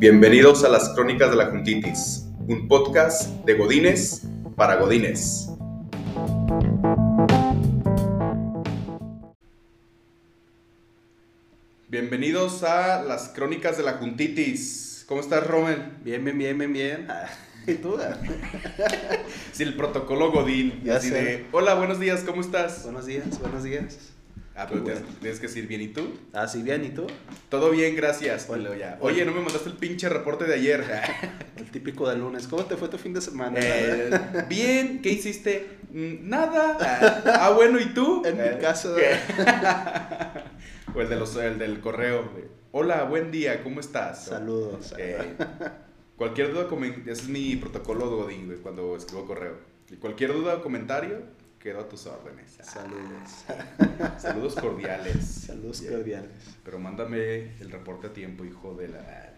Bienvenidos a las Crónicas de la Juntitis, un podcast de Godines para Godines. Bienvenidos a las Crónicas de la Juntitis. ¿Cómo estás, Rommel? Bien, bien, bien, bien, bien. ¿Y tú? Sí, el protocolo Godín. Ya así sé. de, hola, buenos días, ¿cómo estás? buenos días, buenos días. Ah, pero Qué tienes, tienes que decir bien, ¿y tú? Ah, sí, bien, ¿y tú? Todo bien, gracias. Bueno, ya. Oye, no me mandaste el pinche reporte de ayer. El típico del lunes. ¿Cómo te fue tu fin de semana? Eh, bien, ¿qué hiciste? "Mm, Nada. Ah, bueno, ¿y tú? En mi Eh, caso- o el, de los, el del correo. Hola, buen día, ¿cómo estás? Saludos. Eh, cualquier duda, ese es mi protocolo de Godín, cuando escribo correo. Cualquier duda o comentario, quedo a tus órdenes. Ah, Saludos. Saludos cordiales. Saludos Yeah. cordiales. Pero mándame el reporte a tiempo, hijo de la...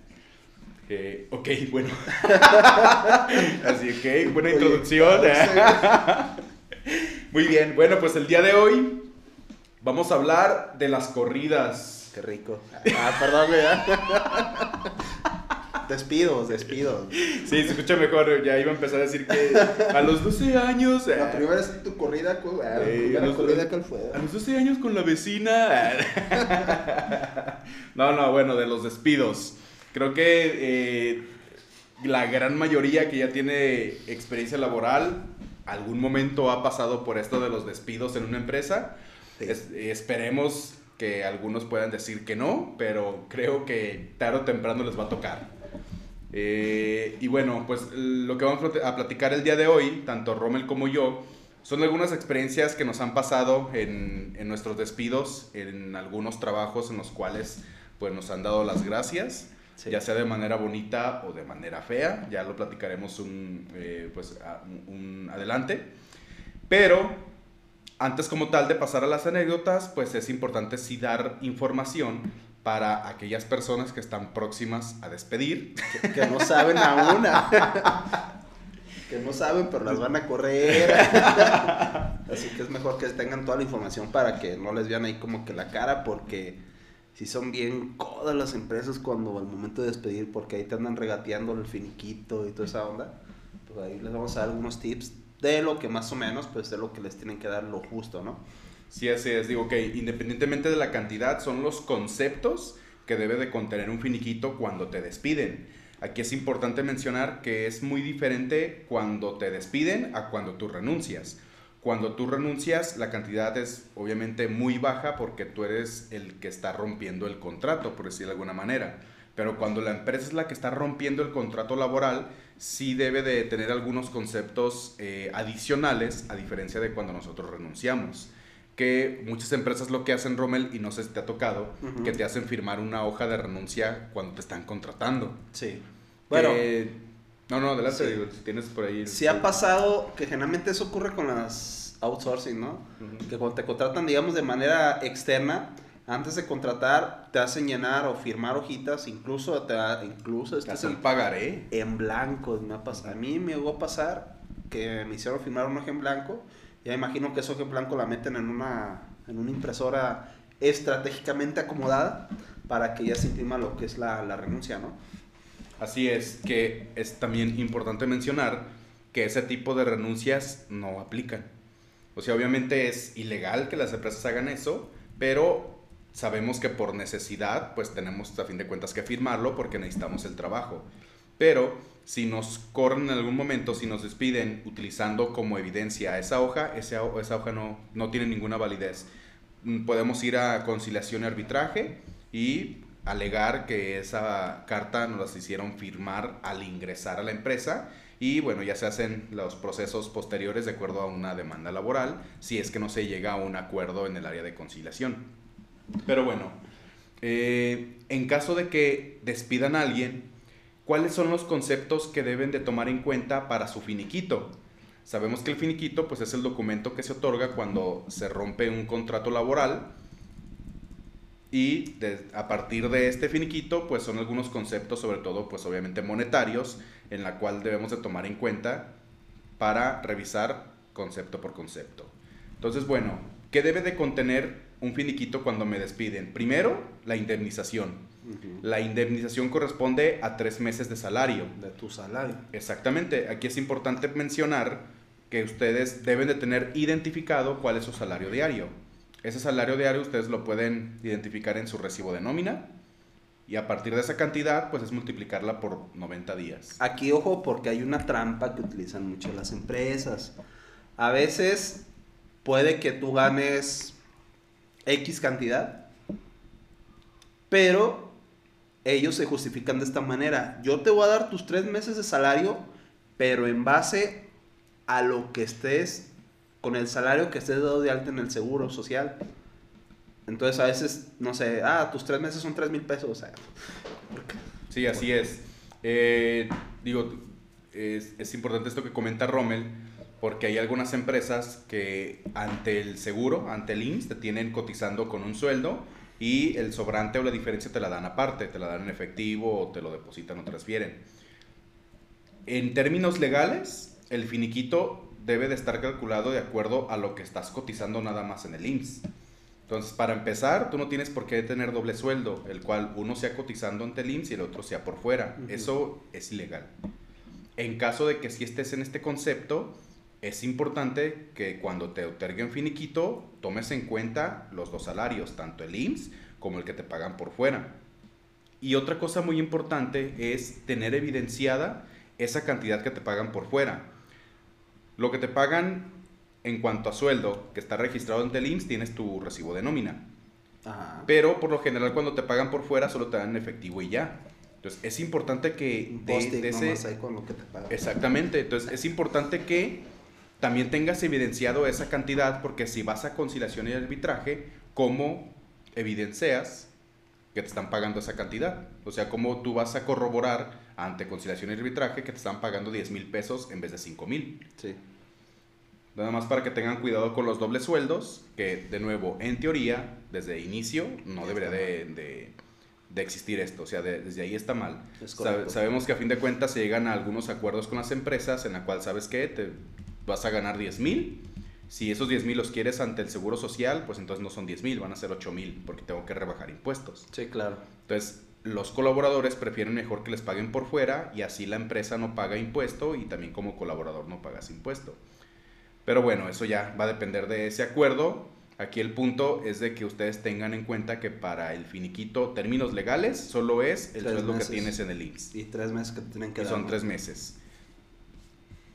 Eh, ok, bueno. Así que, buena Oye, introducción. ah, Muy bien, bueno, pues el día de hoy vamos a hablar de las corridas. Qué rico. Ah, perdón, güey. Despidos, despidos. Sí, se escucha mejor, ya iba a empezar a decir que a los 12 años... La eh, primera es tu corrida. La Eh, primera los- corrida, ¿cuál fue? A los 12 años con la vecina. No, no, bueno, de los despidos. Creo que eh, la gran mayoría que ya tiene experiencia laboral, algún momento ha pasado por esto de los despidos en una empresa. Sí. Es- esperemos que algunos puedan decir que no, pero creo que tarde o temprano les va a tocar. Eh, y bueno, pues lo que vamos a plat- a platicar el día de hoy, tanto Rommel como yo, son algunas experiencias que nos han pasado en, en nuestros despidos, en algunos trabajos en los cuales pues nos han dado las gracias, Sí. ya sea de manera bonita o de manera fea, ya lo platicaremos un, eh, pues, a- un adelante. Pero antes como tal de pasar a las anécdotas, pues es importante sí dar información para aquellas personas que están próximas a despedir. Que, no saben aún. que no saben, pero las van a correr. Así que es mejor que tengan toda la información para que no les vean ahí como que la cara, porque si son bien codas las empresas cuando al momento de despedir, porque ahí te andan regateando el finiquito y toda esa onda. Pues ahí les vamos a dar algunos tips de lo que más o menos, pues de lo que les tienen que dar lo justo, ¿no? Sí, así es. Digo que independientemente de la cantidad, son los conceptos que debe de contener un finiquito cuando te despiden. Aquí es importante mencionar que es muy diferente cuando te despiden a cuando tú renuncias. Cuando tú renuncias, la cantidad es obviamente muy baja porque tú eres el que está rompiendo el contrato, por decirlo de alguna manera. Pero cuando la empresa es la que está rompiendo el contrato laboral, sí debe de tener algunos conceptos eh, adicionales a diferencia de cuando nosotros renunciamos. Que muchas empresas lo que hacen, Rommel, y no sé si te ha tocado, Ujú. que te hacen firmar una hoja de renuncia cuando te están contratando. Sí. Bueno, Que- no, no, adelante, Sí. digo, si tienes por ahí. el- sí ha pasado que generalmente eso ocurre con las outsourcing, ¿no? Ujú. que cuando te contratan, digamos, de manera externa, antes de contratar, te hacen llenar o firmar hojitas, incluso, te, incluso Te este es en, pagaré. en blanco. Me ha pas- a mí me llegó a pasar que me hicieron firmar una hoja en blanco. Ya imagino que esa hoja en blanco la meten en una, en una impresora estratégicamente acomodada para que ya se imprima lo que es la, la renuncia, ¿no? Así es, que es también importante mencionar que ese tipo de renuncias no aplican. O sea, obviamente es ilegal que las empresas hagan eso, pero sabemos que por necesidad, pues tenemos a fin de cuentas que firmarlo porque necesitamos el trabajo. Pero si nos corren en algún momento, si nos despiden utilizando como evidencia esa hoja, esa, esa hoja no, no tiene ninguna validez. Mm, Podemos ir a conciliación y arbitraje y alegar que esa carta nos las hicieron firmar al ingresar a la empresa y bueno, ya se hacen los procesos posteriores de acuerdo a una demanda laboral si es que no se llega a un acuerdo en el área de conciliación. Pero bueno, eh, en caso de que despidan a alguien, ¿cuáles son los conceptos que deben de tomar en cuenta para su finiquito? Sabemos que el finiquito pues es el documento que se otorga cuando se rompe un contrato laboral y a partir de este finiquito pues son algunos conceptos sobre todo pues obviamente monetarios en la cual debemos de tomar en cuenta para revisar concepto por concepto. Entonces bueno, ¿qué debe de contener un finiquito cuando me despiden? Primero, la indemnización. La indemnización corresponde a tres meses de salario. De tu salario. Exactamente. Aquí es importante mencionar que ustedes deben de tener identificado cuál es su salario diario. Ese salario diario ustedes lo pueden identificar en su recibo de nómina y a partir de esa cantidad pues es multiplicarla por 90 días. Aquí ojo porque hay una trampa que utilizan mucho las empresas. A veces puede que tú ganes X cantidad, pero ellos se justifican de esta manera. Yo te voy a dar tus tres meses de salario, pero en base a lo que estés, con el salario que estés dado de alta en el seguro social. Entonces a veces, no sé, ah, tus tres meses son tres mil pesos. Sí, así es. Eh, digo, es, es importante esto que comenta Rommel, porque hay algunas empresas que ante el seguro, ante el IMSS, te tienen cotizando con un sueldo y el sobrante o la diferencia te la dan aparte, te la dan en efectivo o te lo depositan o transfieren. En términos legales, el finiquito debe de estar calculado de acuerdo a lo que estás cotizando nada más en el IMSS. Entonces, para empezar, tú no tienes por qué tener doble sueldo, el cual uno sea cotizando ante el IMSS y el otro sea por fuera. Eso es ilegal. En caso de que si estés en este concepto, es importante que cuando te otorguen finiquito, tomes en cuenta los dos salarios, tanto el IMSS como el que te pagan por fuera. Y otra cosa muy importante es tener evidenciada esa cantidad que te pagan por fuera. Lo que te pagan en cuanto a sueldo que está registrado en el IMSS, tienes tu recibo de nómina. ajá. Pero por lo general cuando te pagan por fuera solo te dan efectivo y ya. Entonces es importante que de- de ese- con lo que te pagan. Exactamente, entonces es importante que también tengas evidenciado esa cantidad porque si vas a conciliación y arbitraje, ¿cómo evidencias que te están pagando esa cantidad? O sea, ¿cómo tú vas a corroborar ante conciliación y arbitraje que te están pagando 10 mil pesos en vez de 5 mil? Sí. Nada más para que tengan cuidado con los dobles sueldos, que de nuevo, en teoría, desde inicio, no debería de, de- de existir esto, o sea, de- desde ahí está mal. Es correcto. sabemos que a fin de cuentas se llegan a algunos acuerdos con las empresas en la cual, ¿sabes qué? Te vas a ganar 10 mil. Si esos 10 mil los quieres ante el seguro social, pues entonces no son 10 mil, van a ser 8 mil, porque tengo que rebajar impuestos. Sí, claro. Entonces, los colaboradores prefieren mejor que les paguen por fuera y así la empresa no paga impuesto y también como colaborador no pagas impuesto. Pero bueno, eso ya va a depender de ese acuerdo. Aquí el punto es de que ustedes tengan en cuenta que para el finiquito, términos legales, solo es el Tres sueldo meses. que tienes en el IMSS. Y tres meses que te tienen que dar. son tres meses.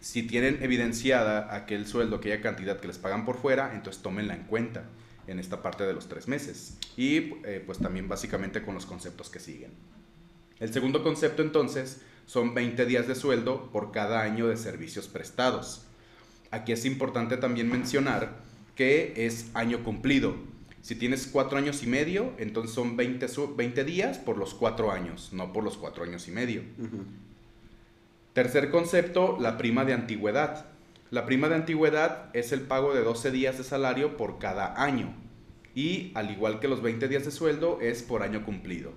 Si tienen evidenciada aquel sueldo, aquella cantidad que les pagan por fuera, entonces tómenla en cuenta en esta parte de los tres meses. Y eh, pues también básicamente con los conceptos que siguen. El segundo concepto entonces son 20 días de sueldo por cada año de servicios prestados. Aquí es importante también mencionar que es año cumplido. Si tienes cuatro años y medio, entonces son 20, su- 20 días por los cuatro años, no por los cuatro años y medio. Ujú. Tercer concepto, la prima de antigüedad. La prima de antigüedad es el pago de 12 días de salario por cada año. Y al igual que los 20 días de sueldo, es por año cumplido.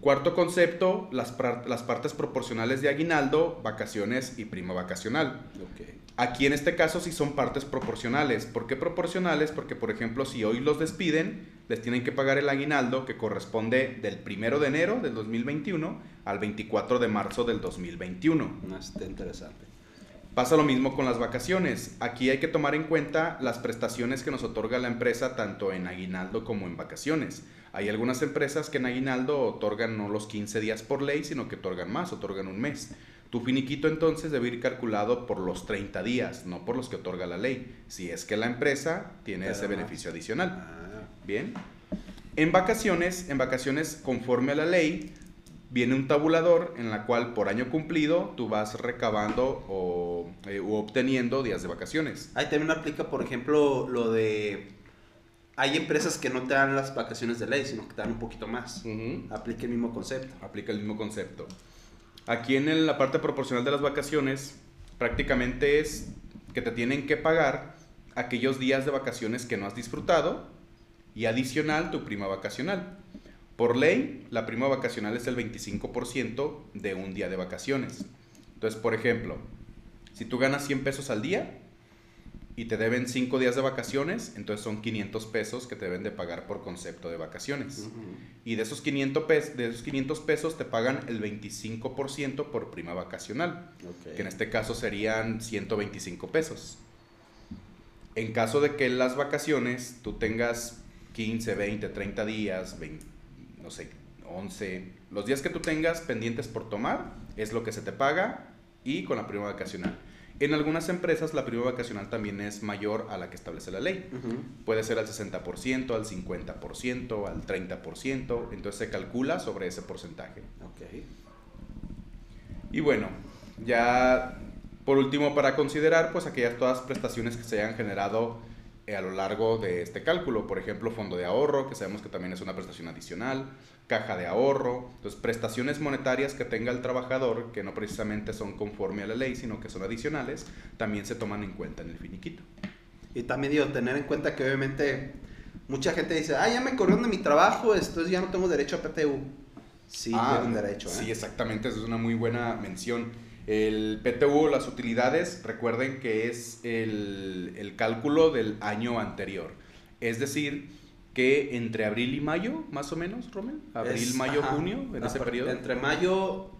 Cuarto concepto, las, las partes proporcionales de aguinaldo, vacaciones y prima vacacional. Aquí en este caso sí son partes proporcionales. ¿Por qué proporcionales? Porque, por ejemplo, si hoy los despiden, les tienen que pagar el aguinaldo que corresponde del primero de enero del 2021 al 24 de marzo del 2021. No, está interesante. Pasa lo mismo con las vacaciones. Aquí hay que tomar en cuenta las prestaciones que nos otorga la empresa tanto en aguinaldo como en vacaciones. Hay algunas empresas que en aguinaldo otorgan no los 15 días por ley, sino que otorgan más, otorgan un mes. Tu finiquito entonces debe ir calculado por los 30 días, no por los que otorga la ley, si es que la empresa tiene Te ese más. beneficio adicional. Ah, Bien. En vacaciones, en vacaciones conforme a la ley, viene un tabulador en la cual por año cumplido tú vas recabando o, eh, u obteniendo días de vacaciones. Ahí también aplica, por ejemplo, lo de... Hay empresas que no te dan las vacaciones de ley, sino que te dan un poquito más. Aplica el mismo concepto. Aplica el mismo concepto. Aquí en el- la parte proporcional de las vacaciones, prácticamente es que te tienen que pagar aquellos días de vacaciones que no has disfrutado y adicional tu prima vacacional. Por ley, la prima vacacional es el 25% de un día de vacaciones. Entonces, por ejemplo, si tú ganas 100 pesos al día, y te deben 5 días de vacaciones, entonces son 500 pesos que te deben de pagar por concepto de vacaciones. Y de esos, 500 pesos, de esos 500 pesos te pagan el 25% por prima vacacional, que en este caso serían 125 pesos. En caso de que las vacaciones tú tengas 15, 20, 30 días, no sé, 11, los días que tú tengas pendientes por tomar es lo que se te paga y con la prima vacacional. En algunas empresas la prima vacacional también es mayor a la que establece la ley. Puede ser al 60%, al 50%, al 30%, entonces se calcula sobre ese porcentaje. Okay. Y bueno, ya por último para considerar pues aquellas todas prestaciones que se hayan generado a lo largo de este cálculo. Por ejemplo, fondo de ahorro, que sabemos que también es una prestación adicional, caja de ahorro, entonces prestaciones monetarias que tenga el trabajador, que no precisamente son conforme a la ley, sino que son adicionales, también se toman en cuenta en el finiquito. Y también digo, tener en cuenta que obviamente mucha gente dice, ah, ya me corrieron de mi trabajo, entonces ya no tengo derecho a PTU. Sí, ah, tienen derecho. ¿eh? Sí, exactamente, eso es una muy buena mención. El PTU, las utilidades, recuerden que es el, cálculo del año anterior. Es decir, que entre abril y mayo, más o menos, Romel. Abril, mayo, junio, en ese periodo. Entre mayo,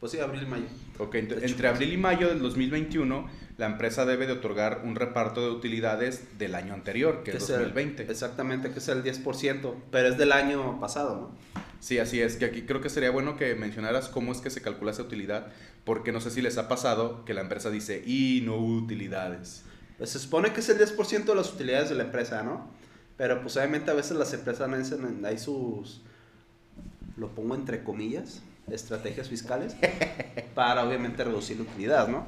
pues sí, abril y mayo. Ok, entre, abril y mayo del 2021, la empresa debe de otorgar un reparto de utilidades del año anterior, que es 2020. exactamente, que es el 10%, pero es del año pasado, ¿no? Sí, así es, que aquí creo que sería bueno que mencionaras cómo es que se calcula esa utilidad, porque no sé si les ha pasado que la empresa dice, y no utilidades. Pues se supone que es el 10% de las utilidades de la empresa, ¿no? Pero pues obviamente a veces las empresas necesitan ahí sus, lo pongo entre comillas, estrategias fiscales, para obviamente reducir la utilidad, ¿no?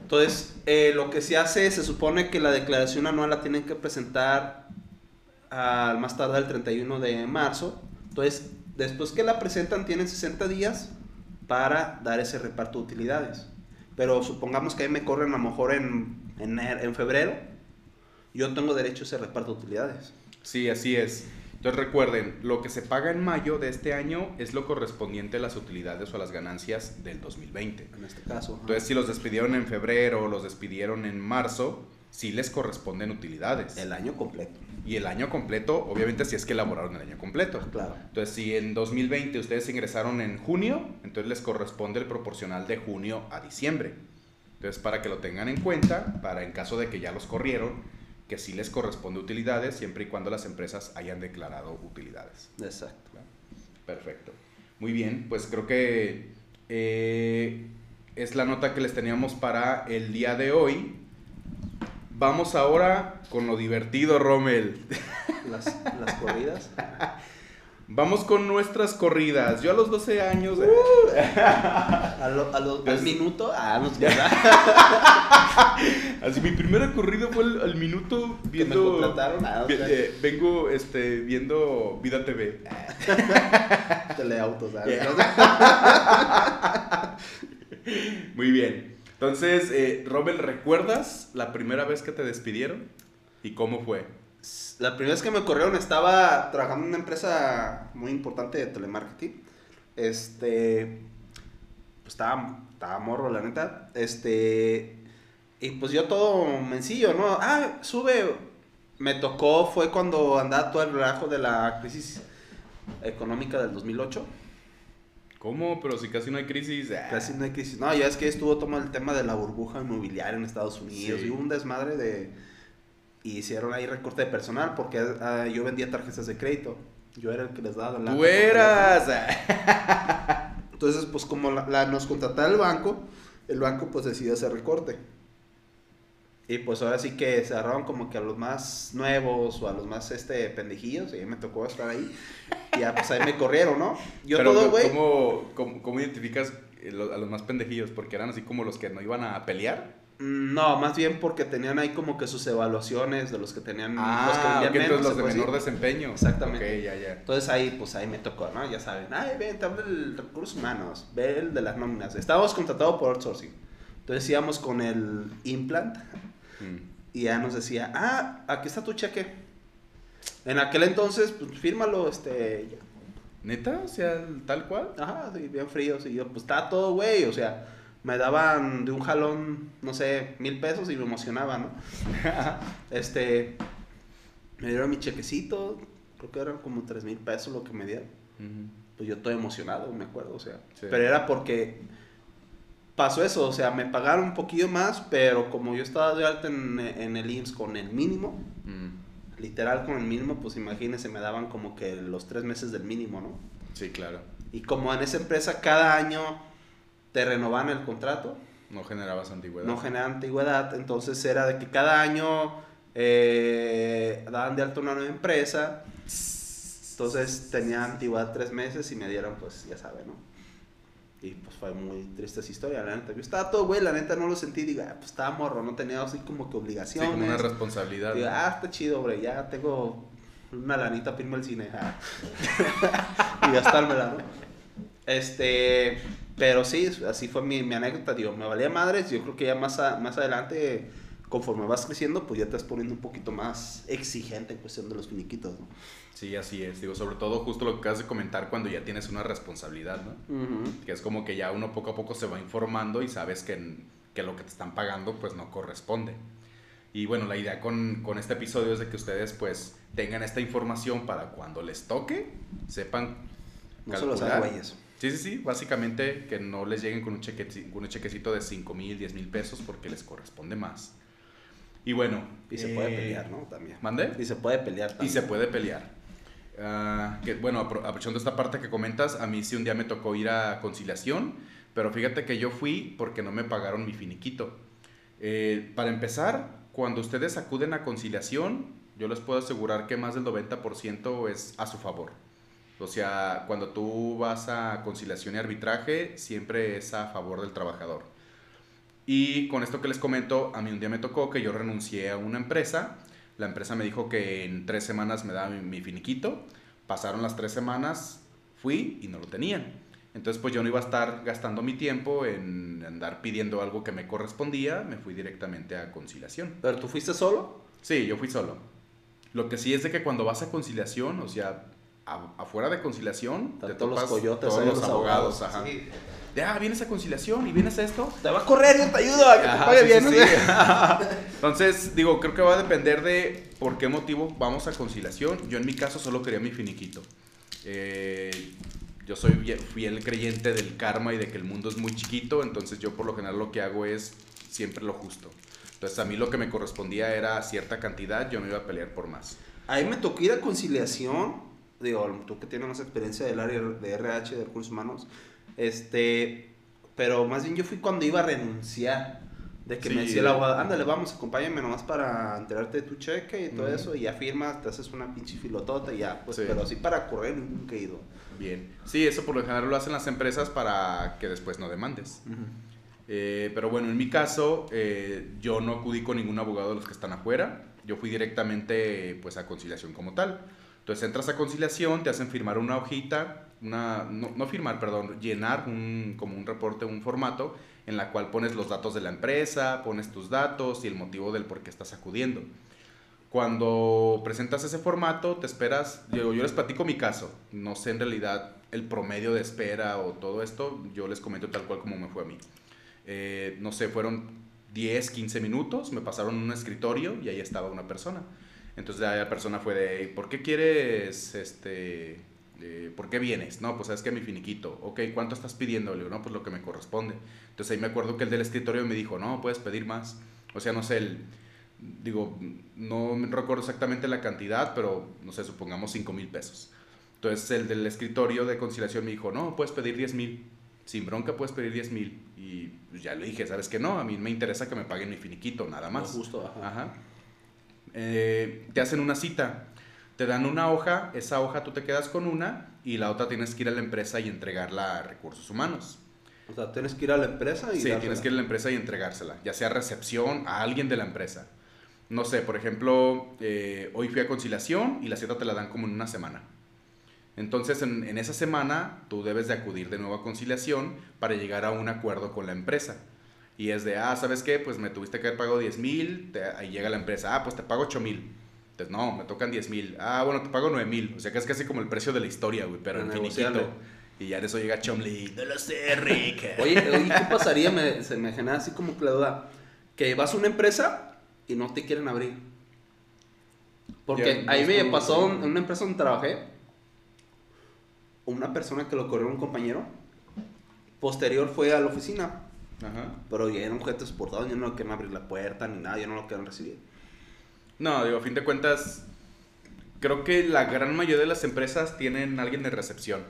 Entonces, eh, lo que se hace, se supone que la declaración anual la tienen que presentar al más tarde el 31 de marzo entonces, después que la presentan, tienen 60 días para dar ese reparto de utilidades. Pero supongamos que ahí me corren a lo mejor en, en, febrero, yo tengo derecho a ese reparto de utilidades. Sí, así es. Entonces recuerden, lo que se paga en mayo de este año es lo correspondiente a las utilidades o a las ganancias del 2020. En este caso. Entonces, si los despidieron en febrero o los despidieron en marzo, sí les corresponden utilidades. El año completo. Y el año completo, obviamente, si es que elaboraron el año completo. Claro. Entonces, si en 2020 ustedes ingresaron en junio, entonces les corresponde el proporcional de junio a diciembre. Entonces, para que lo tengan en cuenta, para en caso de que ya los corrieron, que sí les corresponde utilidades, siempre y cuando las empresas hayan declarado utilidades. Exacto. Perfecto. Muy bien, pues creo que eh, es la nota que les teníamos para el día de hoy. Vamos ahora con lo divertido, Rommel. Las, las corridas. Vamos con nuestras corridas. Yo a los 12 años. Uh, a lo, a lo, al minuto. Ah, no Así mi primera corrida fue al, minuto viendo. me contrataron. Ah, eh, vengo este, viendo Vida TV. Teleautos, ¿sabes? Muy bien. Entonces, eh, Robel, ¿recuerdas la primera vez que te despidieron? ¿Y cómo fue? La primera vez que me corrieron estaba trabajando en una empresa muy importante de telemarketing. Este. Pues estaba, estaba morro, la neta. Este. Y pues yo todo mencillo, ¿no? Ah, sube. Me tocó, fue cuando andaba todo el relajo de la crisis económica del 2008. ¿Cómo? Pero si casi no hay crisis. Ah. Casi no hay crisis. No, ya es que estuvo tomando el tema de la burbuja inmobiliaria en Estados Unidos y un desmadre de... Y hicieron ahí recorte de personal porque ah, yo vendía tarjetas de crédito. Yo era el que les daba la... ¡Tú eras! Entonces, pues como la, nos contrataba el banco, el banco pues decidió hacer recorte. Y pues ahora sí que se agarraron como que a los más nuevos o a los más este pendejillos, y me tocó estar ahí. Y ya pues ahí me corrieron, ¿no? Yo todo, güey. ¿cómo, cómo, identificas a los más pendejillos? ¿Porque eran así como los que no iban a pelear? Mm, no, más bien porque tenían ahí como que sus evaluaciones de los que tenían ah, los que menos, los de menor desempeño. Exactamente. ya, ya. Entonces ahí, pues ahí me tocó, ¿no? Ya saben, ay, ven, te habla el recursos humanos, ve el de las nóminas. Estábamos contratados por outsourcing. Entonces íbamos con el implant y ya nos decía, ah, aquí está tu cheque. En aquel entonces, pues fírmalo, este. ¿Neta? O sea, tal cual. Ajá, sí, bien frío. Sí, yo, pues está todo, güey. O sea, me daban de un jalón, no sé, mil pesos y me emocionaba, ¿no? este, me dieron mi chequecito, creo que eran como tres mil pesos lo que me dieron. Pues yo estoy emocionado, me acuerdo, o sea. Pero era porque pasó eso, o sea, me pagaron un poquillo más, pero como yo estaba de alta en, en el IMSS con el mínimo, literal con el mínimo, pues imagínense, me daban como que los tres meses del mínimo, ¿no? Sí, claro. Y como en esa empresa cada año te renovaban el contrato. No generabas antigüedad. No generaba antigüedad, entonces era de que cada año eh, daban de alta una nueva empresa. Entonces tenía antigüedad tres meses y me dieron, pues ya saben, ¿no? Y pues fue muy triste esa historia, la neta. Yo estaba todo, güey, la neta no lo sentí. Digo, ah, pues estaba morro, no tenía así como que obligación. Sí, como una responsabilidad. Digo, ah, está chido, güey, ya tengo una lanita, firmo el cine. Ah. y gastármela, ¿no? Este, pero sí, así fue mi, mi, anécdota, digo, me valía madres, yo creo que ya más, más adelante, conforme vas creciendo, pues ya te vas poniendo un poquito más exigente en cuestión de los finiquitos, ¿no? Sí, así es, digo, sobre todo justo lo que acabas de comentar cuando ya tienes una responsabilidad, ¿no? Que es como que ya uno poco a poco se va informando y sabes que, que lo que te están pagando pues no corresponde. Y bueno, la idea con, con este episodio es de que ustedes pues tengan esta información para cuando les toque, sepan no solo güeyes. Sí, sí, sí. Básicamente que no les lleguen con un, cheque, un chequecito de 5 mil, 10 mil pesos porque les corresponde más. Y bueno. Y se puede eh, pelear, ¿no? También. ¿Mande? Y se puede pelear también. Y se puede pelear. Uh, que, bueno, aprovechando esta parte que comentas, a mí sí un día me tocó ir a conciliación, pero fíjate que yo fui porque no me pagaron mi finiquito. Eh, para empezar, cuando ustedes acuden a conciliación, yo les puedo asegurar que más del 90% es a su favor. O sea, cuando tú vas a conciliación y arbitraje, siempre es a favor del trabajador. Y con esto que les comento, a mí un día me tocó que yo renuncié a una empresa. La empresa me dijo que en tres semanas me daba mi, finiquito. Pasaron las tres semanas, fui y no lo tenían. Entonces, pues yo no iba a estar gastando mi tiempo en andar pidiendo algo que me correspondía. Me fui directamente a conciliación. ¿Pero tú fuiste solo? Sí, yo fui solo. Lo que sí es de que cuando vas a conciliación, o sea, afuera de conciliación, te todos los coyotes, todos los, abogados, ajá. Ya, vienes a conciliación y vienes a esto. Te va a correr, yo te ayudo a que te pague bien. Entonces, digo, creo que va a depender de por qué motivo vamos a conciliación. Yo en mi caso solo quería mi finiquito. Eh, yo soy fiel creyente del karma y de que el mundo es muy chiquito, entonces yo por lo general lo que hago es siempre lo justo. Entonces a mí lo que me correspondía era cierta cantidad, yo me iba a pelear por más. Ahí me tocó ir a conciliación digo, tú que tienes más experiencia del área de RH, de recursos humanos, este, pero más bien yo fui cuando iba a renunciar. De que me decía el abogado, ándale, vamos, acompáñame nomás para enterarte de tu cheque y todo eso, y ya firmas, te haces una pinche filotota y ya, pues, pero así para correr nunca he ido. Bien, sí, eso por lo general lo hacen las empresas para que después no demandes. Eh, pero bueno, en mi caso, eh, yo no acudí con ningún abogado de los que están afuera, yo fui directamente pues a conciliación como tal. Entonces entras a conciliación, te hacen firmar una hojita, una, no, firmar, perdón, llenar un, como un reporte, un formato en la cual pones los datos de la empresa, pones tus datos y el motivo del por qué estás acudiendo. Cuando presentas ese formato, te esperas, yo, yo les platico mi caso, no sé en realidad el promedio de espera o todo esto, yo les comento tal cual como me fue a mí. Eh, no sé, fueron 10, 15 minutos, me pasaron un escritorio y ahí estaba una persona. Entonces la persona fue de, ¿por qué quieres, este, ¿por qué vienes? No, pues sabes que mi finiquito. Ok, ¿cuánto estás pidiendo? Le digo, no, pues lo que me corresponde. Entonces ahí me acuerdo que el del escritorio me dijo, no, puedes pedir más. O sea, no sé, el, digo, no recuerdo exactamente la cantidad, pero no sé, supongamos 5 mil pesos. Entonces el del escritorio de conciliación me dijo, no, puedes pedir 10 mil. Sin bronca puedes pedir 10 mil. Y pues ya le dije, ¿sabes qué? No, a mí me interesa que me paguen mi finiquito, nada más. justo, ajá. Eh, te hacen una cita, te dan una hoja, esa hoja tú te quedas con una y la otra tienes que ir a la empresa y entregarla a recursos humanos. O sea, tienes que ir a la empresa y... Sí, tienes que ir a la empresa y entregársela, ya sea recepción a alguien de la empresa. No sé, por ejemplo, eh, hoy fui a conciliación y la cita te la dan como en una semana. Entonces, en, en, esa semana, tú debes de acudir de nuevo a conciliación para llegar a un acuerdo con la empresa. Y es de, ah, ¿sabes qué? Pues me tuviste que haber pagado 10 mil, ahí llega la empresa, ah, pues te pago 8 mil. Entonces, no, me tocan 10 mil. Ah, bueno, te pago 9 mil. O sea, que es casi como el precio de la historia, güey, pero infinito. Y ya en eso llega Chomley, no lo sé, Rick. Oye, oye, ¿qué pasaría? Me, se me genera así como que la duda. Que vas a una empresa y no te quieren abrir. Porque ahí me pasó en una empresa donde trabajé. Una persona que lo corrió un compañero. Posterior fue a la oficina. Ajá. Pero ya eran objetos portados, ya no lo quieren abrir la puerta ni nada, ya no lo quieren recibir. No, digo, a fin de cuentas, creo que la gran mayoría de las empresas tienen alguien de recepción.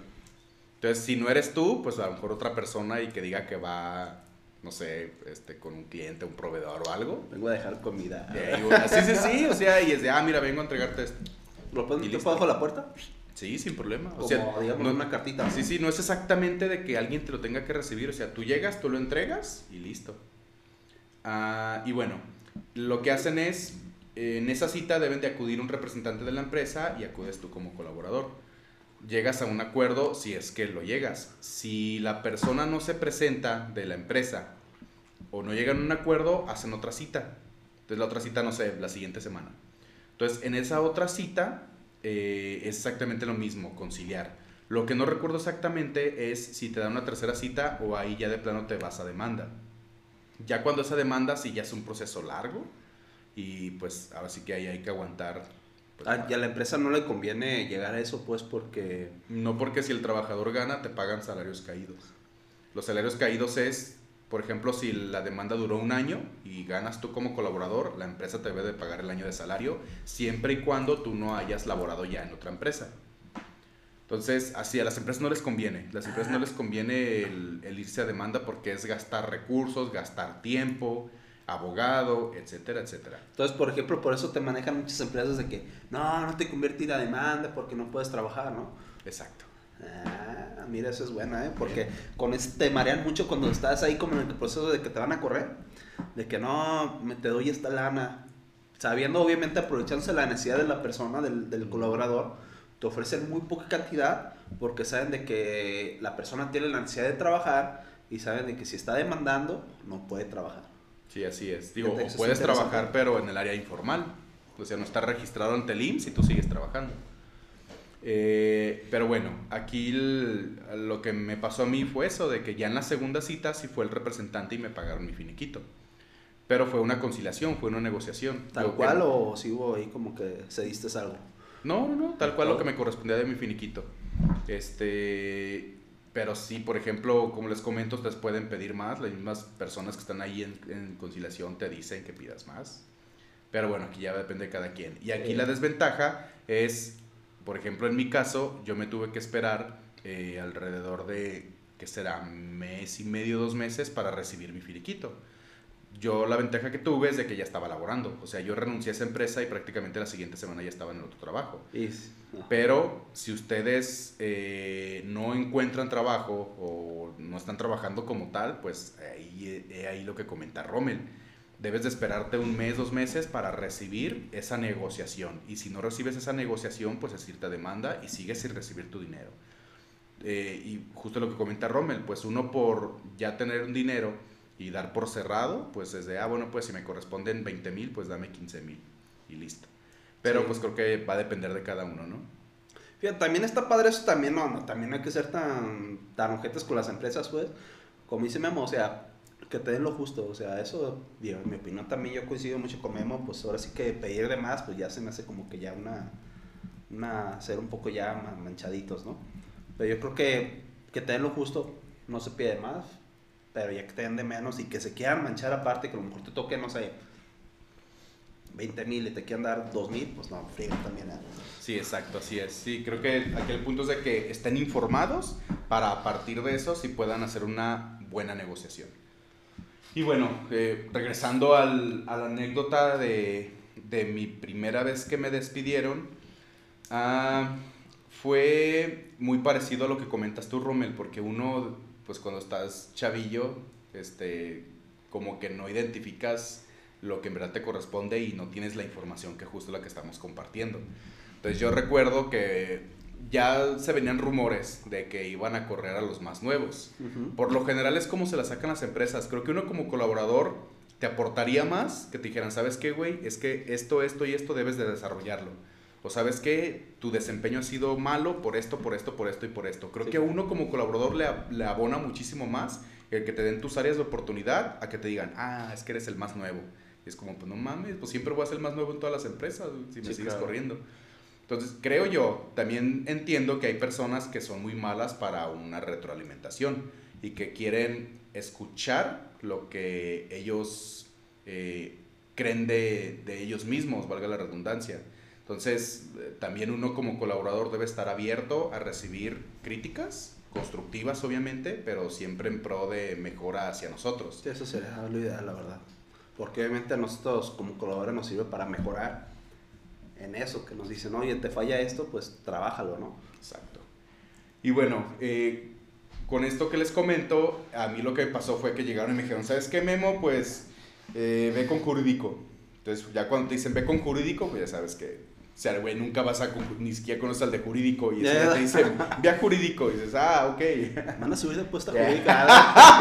Entonces, si no eres tú, pues a lo mejor otra persona y que diga que va, no sé, este, con un cliente, un proveedor o algo. Vengo a dejar comida. Y sí, sí, sí, o sea, y es de, ah, mira, vengo a entregarte esto. ¿Lo listo. bajo la puerta? Sí, sin problema. O Como, sea, digamos, no- una cartita. Sí, sí, no es exactamente de que alguien te lo tenga que recibir. O sea, tú llegas, tú lo entregas y listo. Ah, y bueno, lo que hacen es, en esa cita deben de acudir un representante de la empresa y acudes tú como colaborador. Llegas a un acuerdo si es que lo llegas. Si la persona no se presenta de la empresa o no llegan a un acuerdo, hacen otra cita. Entonces la otra cita, no sé, la siguiente semana. Entonces en esa otra cita eh, es exactamente lo mismo, conciliar. Lo que no recuerdo exactamente es si te dan una tercera cita o ahí ya de plano te vas a demanda. Ya cuando esa demanda sí ya es un proceso largo y pues ahora sí que ahí hay que aguantar. pues, Ah, y a la empresa no le conviene llegar a eso, pues, porque... No porque si el trabajador gana te pagan salarios caídos. Los salarios caídos es, por ejemplo, si la demanda duró un año y ganas tú como colaborador, la empresa te debe de pagar el año de salario siempre y cuando tú no hayas laborado ya en otra empresa. Entonces, así a las empresas no les conviene. Las empresas no les conviene el, el irse a demanda porque es gastar recursos, gastar tiempo, abogado, etcétera, etcétera. Entonces, por ejemplo, por eso te manejan muchas empresas de que, no, no te convierte ir a demanda porque no puedes trabajar, ¿no? Exacto. Ah, mira, eso es buena, ¿eh? Porque con eso te marean mucho cuando estás ahí como en el proceso de que te van a correr. De que no, me te doy esta lana. Sabiendo, obviamente, aprovechándose la necesidad de la persona, del, del colaborador, te ofrecen muy poca cantidad porque saben de que la persona tiene la necesidad de trabajar y saben de que si está demandando, no puede trabajar. Sí, así es. Digo, o puedes trabajar, pero en el área informal. O sea, no está registrado ante el IMSS y tú sigues trabajando. Eh, pero bueno, aquí el- lo que me pasó a mí fue eso, de que ya en la segunda cita sí fue el representante y me pagaron mi finiquito. Pero fue una conciliación, fue una negociación. ¿Tal Yo que- cual o si hubo ahí como que cediste algo? No, no, no, tal cual lo que me correspondía de mi finiquito. Este, pero sí, por ejemplo, como les comento, ustedes pueden pedir más, las mismas personas que están ahí en, en conciliación te dicen que pidas más. Pero bueno, aquí ya depende de cada quien. Y aquí Eh. la desventaja es, por ejemplo, en mi caso, yo me tuve que esperar eh, alrededor de, ¿qué será? Mes y medio, dos meses para recibir mi finiquito. Yo la ventaja que tuve es de que ya estaba laborando. O sea, yo renuncié a esa empresa y prácticamente la siguiente semana ya estaba en el otro trabajo. Pero si ustedes eh, no encuentran trabajo o no están trabajando como tal, pues ahí, eh, ahí lo que comenta Rommel. Debes de esperarte un mes, dos meses para recibir esa negociación. Y si no recibes esa negociación, pues es irte a demanda y sigues sin recibir tu dinero. Eh, y justo lo que comenta Rommel, pues uno por ya tener un dinero y dar por cerrado, pues es de, ah, bueno, pues si me corresponden 20 mil, pues dame 15 mil y listo. Pero Sí. pues creo que va a depender de cada uno, ¿no? Fíjate, también está padre eso también, no, no, también hay que ser tan, tan ojetes con las empresas, pues. Como dice Memo, o sea, que te den lo justo, o sea, eso, digo, en mi opinión también yo coincido mucho con Memo, pues ahora sí que pedir de más, pues ya se me hace como que ya una, una, ser un poco ya ma- manchaditos, ¿no? Pero yo creo que, que te den lo justo, no se pide más, pero ya que te den de menos y que se quieran manchar aparte, que a lo mejor te toque, no sé, 20 mil y te quieran dar 2 mil, pues no, frío también, ¿eh? Sí, exacto, así es. Sí, creo que aquí el punto es de que estén informados para a partir de eso sí puedan hacer una buena negociación. Y bueno, eh, regresando al- a la anécdota de, de mi primera vez que me despidieron, ah, fue muy parecido a lo que comentas tú, Rommel, porque uno, pues cuando estás chavillo, este, como que no identificas lo que en verdad te corresponde y no tienes la información que justo la que estamos compartiendo. Entonces yo recuerdo que ya se venían rumores de que iban a correr a los más nuevos. Por lo general es como se la sacan las empresas. Creo que uno como colaborador te aportaría más que te dijeran, ¿sabes qué, güey? Es que esto, esto y esto debes de desarrollarlo. o sabes que tu desempeño ha sido malo por esto, por esto, por esto y por esto. Creo que uno como colaborador le, le abona muchísimo más el que te den tus áreas de oportunidad a que te digan, ah, es que eres el más nuevo. Y es como, pues no mames, pues siempre voy a ser el más nuevo en todas las empresas si me sigues corriendo. Entonces, creo yo, también entiendo que hay personas que son muy malas para una retroalimentación y que quieren escuchar lo que ellos eh, creen de, de, ellos mismos, valga la redundancia. Entonces, eh, también uno como colaborador debe estar abierto a recibir críticas, constructivas obviamente, pero siempre en pro de mejora hacia nosotros. Sí, eso sería lo ideal, la verdad. Porque obviamente a nosotros como colaboradores nos sirve para mejorar en eso, que nos dicen, oye, te falla esto, pues trabájalo, ¿no? Exacto. Y bueno, eh, con esto que les comento, a mí lo que pasó fue que llegaron y me dijeron, ¿sabes qué, Memo? Pues eh, ve con jurídico. Entonces, ya cuando te dicen ve con jurídico, pues ya sabes que, o sea, güey, nunca vas a, ni siquiera conoces al de jurídico y ese te dice, ve a jurídico. Y dices, ah, ok. Van a subir de puesta jurídica.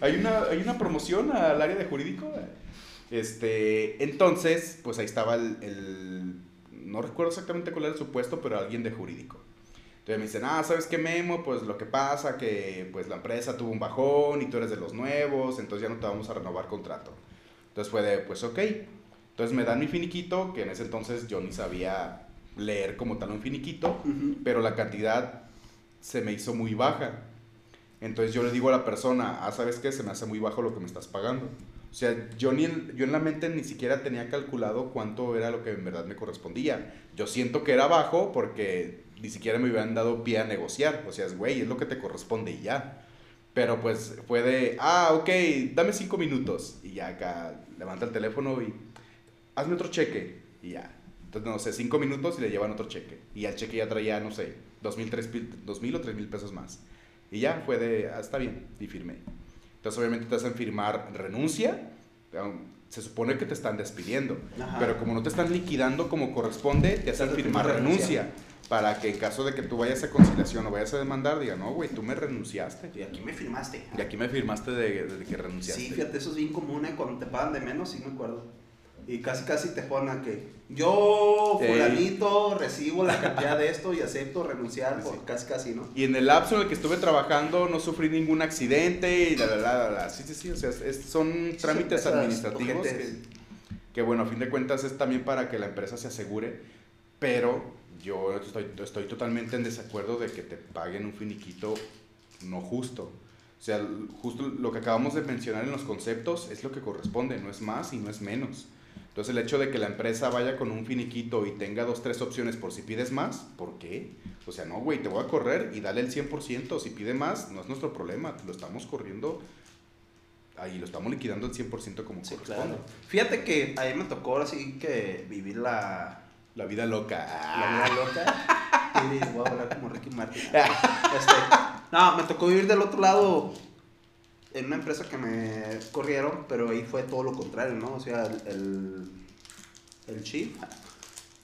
¿hay, una, ¿Hay una promoción al área de jurídico? Este, entonces, pues ahí estaba el, no recuerdo exactamente cuál era el supuesto, pero alguien de jurídico. Entonces me dicen, ah, ¿sabes qué, Memo? Pues lo que pasa que pues la empresa tuvo un bajón y tú eres de los nuevos, entonces ya no te vamos a renovar contrato. Entonces fue de, pues ok. Entonces me dan mi finiquito, que en ese entonces yo ni sabía leer como tal un finiquito, pero la cantidad se me hizo muy baja. Entonces yo le digo a la persona, ah, ¿sabes qué? Se me hace muy bajo lo que me estás pagando. O sea, yo, ni, yo en la mente ni siquiera tenía calculado cuánto era lo que en verdad me correspondía. Yo siento que era bajo porque ni siquiera me hubieran dado pie a negociar. O sea, es, güey, es lo que te corresponde y ya. Pero pues fue de, ah, ok, dame cinco minutos. Y ya acá levanta el teléfono y hazme otro cheque. Y ya. Entonces, no sé, cinco minutos y le llevan otro cheque. Y el cheque ya traía, no sé, dos mil, tres, dos mil o tres mil pesos más. Y ya fue de, ah, está bien, y firmé. Entonces obviamente te hacen firmar renuncia, se supone que te están despidiendo, pero como no te están liquidando como corresponde, te hacen firmar renuncia. Para que en caso de que tú vayas a conciliación o vayas a demandar, digan, no, güey, tú me renunciaste. Y aquí me firmaste. Y aquí me firmaste de, de que renunciaste. Sí, fíjate, eso es bien común, ¿eh? Cuando te pagan de menos, sí me acuerdo. Y casi casi te ponen que yo, fulanito, recibo la cantidad de esto y acepto renunciar por casi casi, ¿no? Y en el lapso en el que estuve trabajando no sufrí ningún accidente y la, la, la, la. Sí, sí, sí, o sea, son trámites administrativos que, que, bueno, a fin de cuentas es también para que la empresa se asegure, pero yo estoy, estoy totalmente en desacuerdo de que te paguen un finiquito no justo. O sea, justo lo que acabamos de mencionar en los conceptos es lo que corresponde, no es más y no es menos. Entonces el hecho de que la empresa vaya con un finiquito y tenga dos, tres opciones por si pides más, ¿por qué? O sea, no, güey, te voy a correr y dale el 100%. Si pide más, no es nuestro problema, lo estamos corriendo ahí, lo estamos liquidando el 100% como sí, Claro. Fíjate que a mí me tocó ahora sí que vivir la... La vida loca. La vida loca. y voy a hablar como Ricky Martin. Este, no, me tocó vivir del otro lado en una empresa que me corrieron, pero ahí fue todo lo contrario, ¿no? O sea, el, el, chief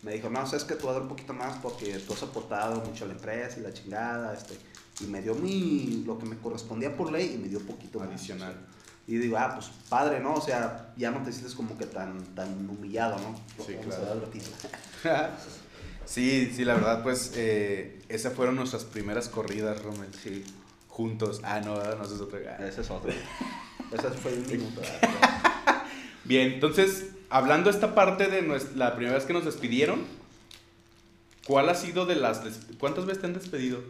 me dijo, no, sabes que tú vas a dar un poquito más porque tú has aportado mucho a la empresa y la chingada, este, y me dio mi, lo que me correspondía por ley y me dio poquito adicional. Y digo, ah, pues padre, ¿no? O sea, ya no te sientes como que tan, tan humillado, ¿no? Sí, claro. sí, sí, la verdad, pues eh, esas fueron nuestras primeras corridas, Romel. Sí juntos. Ah, no, no, ese es otro. Ese es otro. Ese fue un minuto. Bien, entonces, hablando esta parte de nuestra, la primera vez que nos despidieron, ¿cuál ha sido de las... ¿Cuántas veces te han despedido?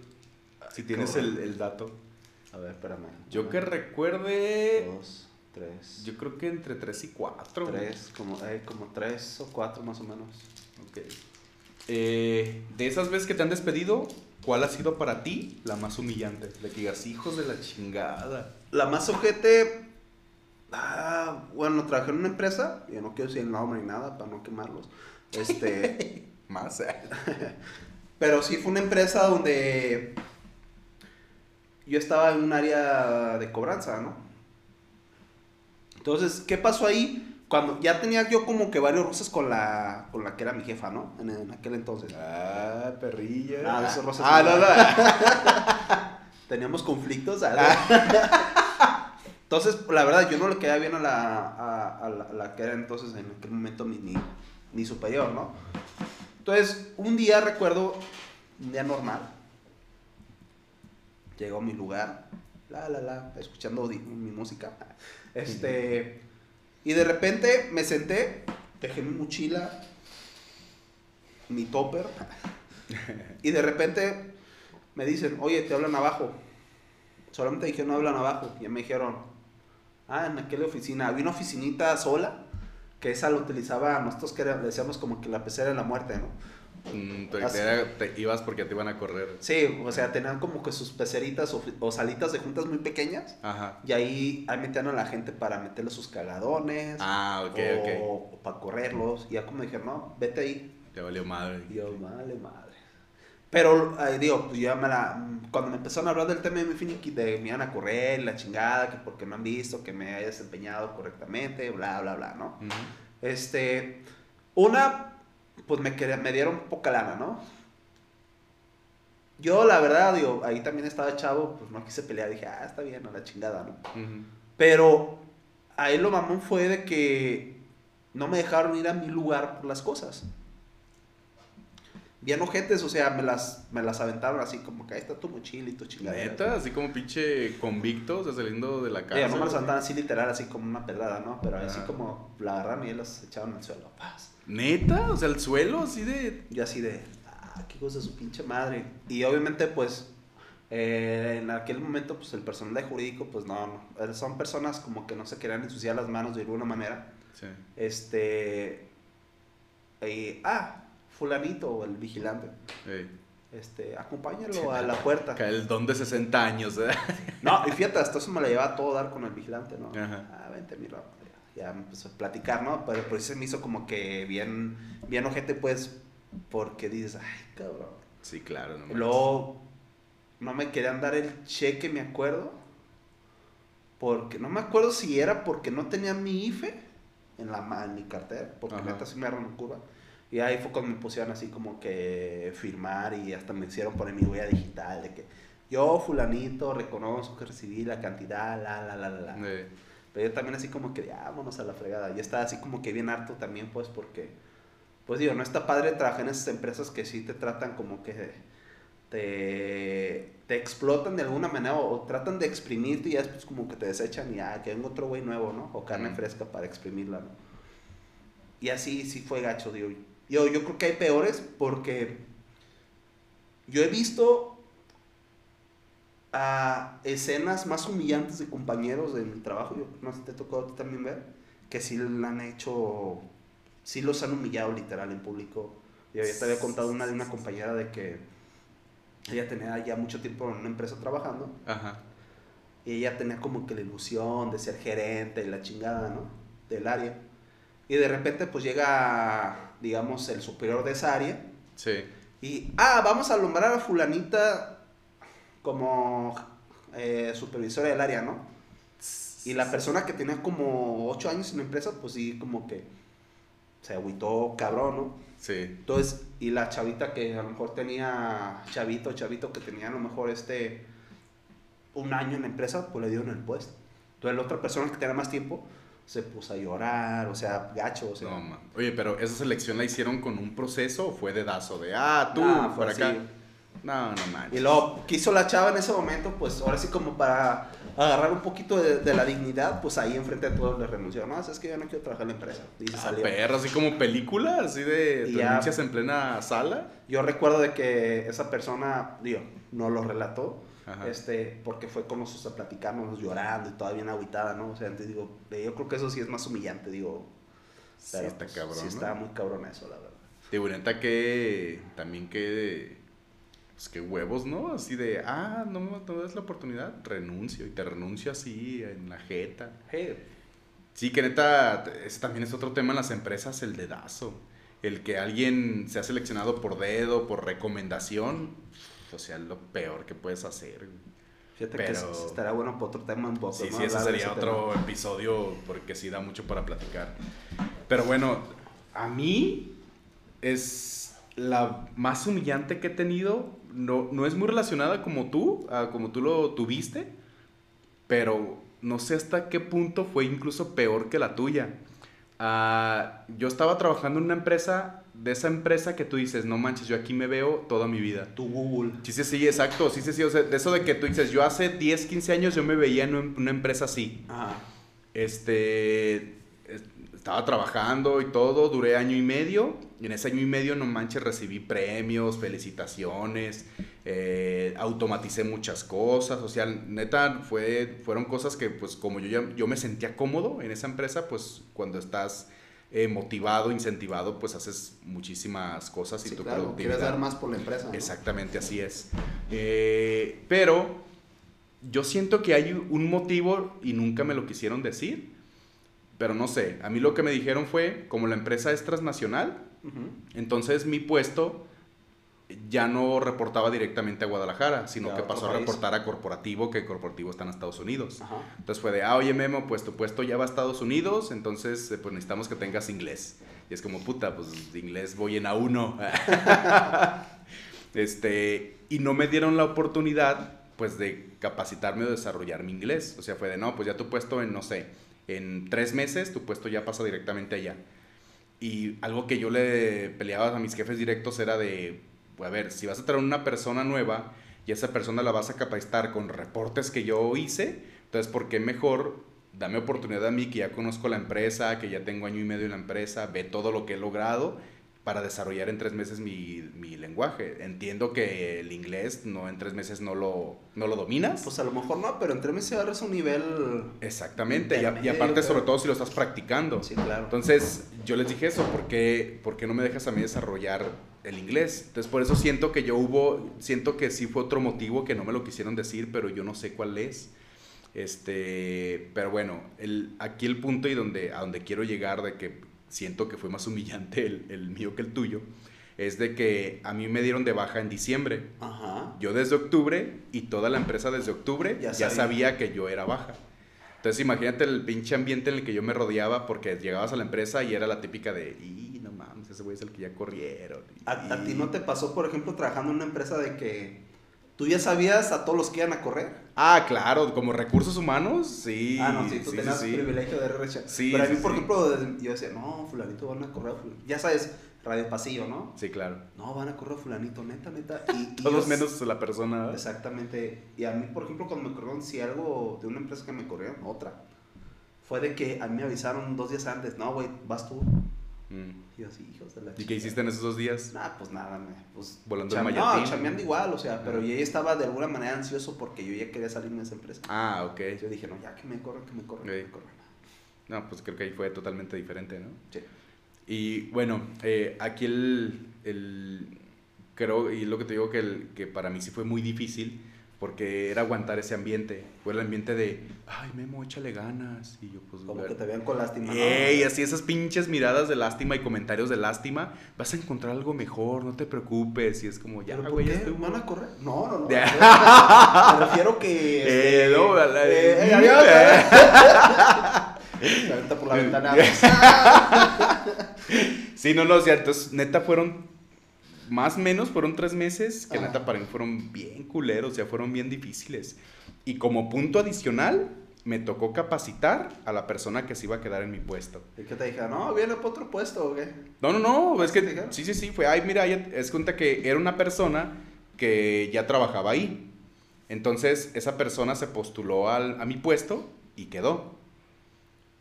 Si tienes el, el, dato. A ver, espérame. Yo que recuerde... Dos, tres. Yo creo que entre tres y cuatro. Tres, como, eh, como tres o cuatro más o menos. Ok. Eh, de esas veces que te han despedido, ¿Cuál ha sido para ti la más humillante? De que digas, hijos de la chingada. La más ojete. Ah, bueno, trabajé en una empresa. Yo no quiero decir el nombre ni nada para no quemarlos. Este. más. Eh. Pero sí fue una empresa donde. Yo estaba en un área de cobranza, ¿no? Entonces, ¿qué pasó ahí? Cuando ya tenía yo como que varios roces con la, con la que era mi jefa, ¿no? En, aquel entonces. Ah, perrilla. Ah, esos roces. Ah, no, no. Teníamos conflictos. Ah. Entonces, la verdad, yo no le quedaba bien a la, a, la, que era entonces en aquel momento mi, mi, superior, ¿no? Entonces, un día recuerdo, un día normal, llego a mi lugar, la, la, la, escuchando mi música. Este, y de repente me senté, dejé mi mochila, mi topper, y de repente me dicen, oye, te hablan abajo. Solamente dije, no hablan abajo. Y me dijeron, ah, en aquella oficina, había una oficinita sola, que esa la utilizaba nosotros que le decíamos como que la pecera de la muerte, ¿no? Mm, te, Así. te- te ibas porque te iban a correr. Sí, o sea, tenían como que sus peceritas o, o salitas de juntas muy pequeñas. Ajá. Y ahí, ahí metían a la gente para meterle sus cagadones. Ah, ok, o, ok. o para correrlos. Y ya como dijeron, no, vete ahí. Te valió madre. Y yo, vale, madre. Pero, ay, digo, pues ya me la... Cuando me empezaron a hablar del tema de mi finiqui, de me iban a correr, la chingada, que porque me han visto, que me haya desempeñado correctamente, bla, bla, bla, ¿no? Este, una, pues me, quería- me dieron poca lana, ¿no? Yo, la verdad, digo, ahí también estaba chavo, pues no quise pelear, dije, ah, está bien, a la chingada, ¿no? Ujú. Pero ahí lo mamón fue de que no me dejaron ir a mi lugar por las cosas. Bien ojetes, o sea, me las, me las aventaron así como que ahí está tu mochila y tu chingada. Neta, así como pinche convicto, o sea, saliendo de la Digo, cárcel. no me las aventaron así literal, así como una pedrada, ¿no? Pero así como la agarraron y las echaron al suelo. Paz. Neta, o sea, el suelo así de. Y así de, ah, qué cosa de su pinche madre. Y obviamente, pues, eh, en aquel momento, pues, el personal de jurídico, pues, no, no. Eh, Son personas como que no se querían ensuciar las manos de alguna manera. Sí. Este, y, ah, fulanito o el vigilante, Ey. este, acompáñalo a la puerta. El don de 60 años, ¿eh? No, y fíjate, hasta eso me la llevaba a todo dar con el vigilante, ¿no? Ajá. Ah, vente, mira. Ya, me empezó a platicar, ¿no? Pero por eso se me hizo como que bien, bien ojete, pues, porque dices, ay, cabrón. Sí, claro. No. Luego, no me querían dar el cheque, me acuerdo. Porque, no me acuerdo si era porque no tenía mi IFE en, la, en mi cartera, porque neta sí me agarraron en curva. Y ahí fue cuando me pusieron así como que firmar y hasta me hicieron poner mi huella digital de que yo, fulanito, reconozco que recibí la cantidad, la, la, la, la. Ey. Pero yo también así como que, vámonos a la fregada. Y estaba así como que bien harto también, pues, porque, pues digo, no está padre trabajar en esas empresas que sí te tratan como que te, te explotan de alguna manera o, tratan de exprimirte y ya después como que te desechan y ya, que venga otro güey nuevo, ¿no? O carne Mm. fresca para exprimirla, ¿no? Y así sí fue gacho, digo. Yo, yo creo que hay peores porque yo he visto a escenas más humillantes de compañeros de mi trabajo, yo no sé si te tocó a ti también ver, que sí la han hecho, sí los han humillado literal en público. Yo ya te había contado una de una compañera de que ella tenía ya mucho tiempo en una empresa trabajando Ajá. y ella tenía como que la ilusión de ser gerente y la chingada, ¿no? Del área. Y de repente pues llega, digamos, el superior de esa área Sí. y, ah, vamos a alumbrar a fulanita como eh, supervisora del área, ¿no? Y la persona que tenía como 8 años en la empresa, pues sí, como que se agüitó cabrón, ¿no? Sí. Entonces, y la chavita que a lo mejor tenía, chavito, chavito que tenía a lo mejor este, un año en la empresa, pues le dieron el puesto. Entonces la otra persona que tenía más tiempo se puso a llorar, o sea, gacho, o sea. No, man. Oye, pero ¿esa selección la hicieron con un proceso o fue dedazo? De, ah, tú, Nah, por acá. así. No, no manches. Y luego quiso la chava en ese momento, pues ahora sí como para agarrar un poquito de, de la dignidad, pues ahí enfrente de todos le renunció. No, es que yo no quiero trabajar en la empresa. Y se Ah, salió. perro, así como película, así de renuncias en plena sala. Yo recuerdo de que esa persona, digo, no lo relató, Ajá. este, porque fue con nosotros a platicarnos llorando y todavía bien agüitada, ¿no? O sea, entonces digo, eh, yo creo que eso sí es más humillante, digo. Sí, pero, está pues, cabrón. Sí ¿no? está muy cabrón eso, la verdad. Digo, neta que también que pues que huevos, ¿no? Así de, ah, no me no das la oportunidad, renuncio y te renuncio así en la jeta. Hey, Sí, que neta, ese también es otro tema en las empresas, el dedazo. El que alguien sea seleccionado por dedo, por recomendación, o sea, lo peor que puedes hacer. fíjate Pero- que es- estará bueno para otro tema un poco, Sí, sí, ese sería ese otro episodio porque sí da mucho para platicar. Pero bueno, a mí es la más humillante que he tenido. No, no es muy relacionada como tú, a como tú lo tuviste, pero no sé hasta qué punto fue incluso peor que la tuya. Ah, yo estaba trabajando en una empresa, de esa empresa que tú dices, no manches, yo aquí me veo toda mi vida. Tu Google. Sí, sí, sí, exacto, sí, sí, sí, o sea, de eso de que tú dices, yo hace 10, 15 años yo me veía en un- una empresa así. Ajá. Este, es- estaba trabajando y todo, duré año y medio, y en ese año y medio, no manches, recibí premios, felicitaciones, eh, automaticé muchas cosas, o sea, neta, fue, fueron cosas que, pues, como yo, ya- yo me sentía cómodo en esa empresa, pues, cuando estás eh, motivado, incentivado, pues, haces muchísimas cosas y Sí, tu claro, productividad. quieres dar más por la empresa. ¿no? Exactamente, así es. Eh, pero yo siento que hay un motivo y nunca me lo quisieron decir. Pero no sé, a mí lo que me dijeron fue, como la empresa es transnacional, entonces mi puesto ya no reportaba directamente a Guadalajara, sino que pasó a reportar a corporativo, que corporativo está en Estados Unidos. Ajá. Entonces fue de, ah, oye Memo, pues tu puesto ya va a Estados Unidos, entonces eh, pues necesitamos que tengas inglés. Y es como, puta, pues de inglés voy en A1. este, y no me dieron la oportunidad, pues, de capacitarme o desarrollar mi inglés. O sea, fue de, no, pues ya tu puesto en, no sé, en tres meses, tu puesto ya pasa directamente allá. Y algo que yo le peleaba a mis jefes directos era de, a ver, si vas a traer una persona nueva y esa persona la vas a capacitar con reportes que yo hice, entonces, ¿por qué mejor dame oportunidad a mí que ya conozco la empresa, que ya tengo año y medio en la empresa, ve todo lo que he logrado para desarrollar en tres meses mi, mi lenguaje? Entiendo que el inglés no en tres meses no lo, no lo dominas. Pues a lo mejor no, pero entre meses agarras un nivel. Exactamente, y, a- y Intermedio, aparte sobre todo si lo estás practicando. Sí, claro. Entonces, yo les dije eso, ¿por qué, por qué no me dejas a mí desarrollar el inglés? Entonces, por eso siento que yo hubo, siento que sí fue otro motivo que no me lo quisieron decir, pero yo no sé cuál es. Este, pero bueno, el, aquí el punto y donde, a donde quiero llegar de que siento que fue más humillante el, el mío que el tuyo, es de que a mí me dieron de baja en diciembre. Ajá. Yo desde octubre y toda la empresa desde octubre Ya ya, sabía. que yo era baja. Entonces imagínate el pinche ambiente en el que yo me rodeaba porque llegabas a la empresa y era la típica de, y mames, ese güey es el que ya corrieron. ¿A, a y- ti no te pasó, por ejemplo, trabajando en una empresa de que tú ya sabías a todos los que iban a correr? Ah, claro, como recursos humanos, sí. ah, no, sí, tú sí, tenías sí. privilegio de RH. Sí, Pero a mí, sí, por sí. ejemplo, yo decía, no, fulanito van a correr. a fulan-". Ya sabes, radio pasillo, ¿no? Sí, claro. No, van a correr a fulanito, neta, neta. Y, y Todos yo- menos la persona. ¿verdad? Exactamente. Y a mí, por ejemplo, cuando me corrieron, si algo de una empresa que me corrieron, otra, fue de que a mí me avisaron dos días antes, no, güey, vas tú. Mm. Y yo así, hijos de la ¿Y qué chingada". hiciste en esos dos días? Nah, pues nada, me, pues... Volando el cham- mayatín. No, chambeando igual, o sea, pero yo ya estaba de alguna manera ansioso porque yo ya quería salirme de esa empresa. Ah, ok. Yo dije, no, ya que me corran, que me corran, que me corran. No, pues creo que ahí fue totalmente diferente, ¿no? Sí. Y bueno, eh, aquí el, el- Creo, y lo que te digo, que, el, que para mí sí fue muy difícil, porque era aguantar ese ambiente. Fue el ambiente de, ay, Memo, échale ganas. Y yo, pues, Como que te vean con lástima. ¿no? Ey, así esas pinches miradas de lástima y comentarios de lástima, vas a encontrar algo mejor, no te preocupes. Y es como, ya, ¿Pero por güey, ya estoy- ¿Van a correr? No, no, no. Me refiero que... Eh, este, no, a la- eh, eh, adiós, eh. Avienta por la ventana. Sí, no, no, o sea, entonces, neta, fueron, más o menos, fueron tres meses que neta para mí fueron bien culeros, o sea, fueron bien difíciles. Y como punto adicional, me tocó capacitar a la persona que se iba a quedar en mi puesto. ¿Y qué te dije? No, viene para otro puesto, ¿o qué? No, no, no, es ¿Te que, dijeron? sí, sí, sí, fue, ay, mira, es cuenta que era una persona que ya trabajaba ahí. Entonces, esa persona se postuló al, a mi puesto y quedó.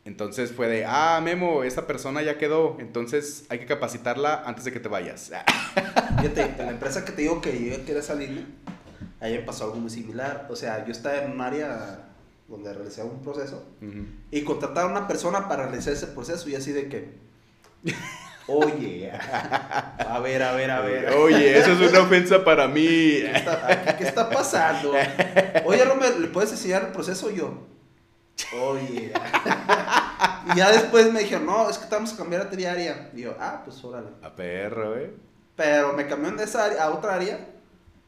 Entonces fue de, ah, Memo, esa persona ya quedó, entonces hay que capacitarla antes de que te vayas. Fíjate, en la empresa que te digo que yo quería salirme, ahí me pasó algo muy similar. O sea, yo estaba en un área donde realizaba un proceso y contrataron a una persona para realizar ese proceso y así de que, oye, a ver, a ver, a ver. Oye, eso es una ofensa para mí. ¿Qué está, aquí, ¿qué está pasando? Oye, Romer, ¿le puedes enseñar el proceso? Yo, oye. Y ya después me dijeron, no, es que te vamos a cambiar a ti área. Y yo, ah, pues órale. A perro, eh. Pero me cambiaron de esa área a otra área.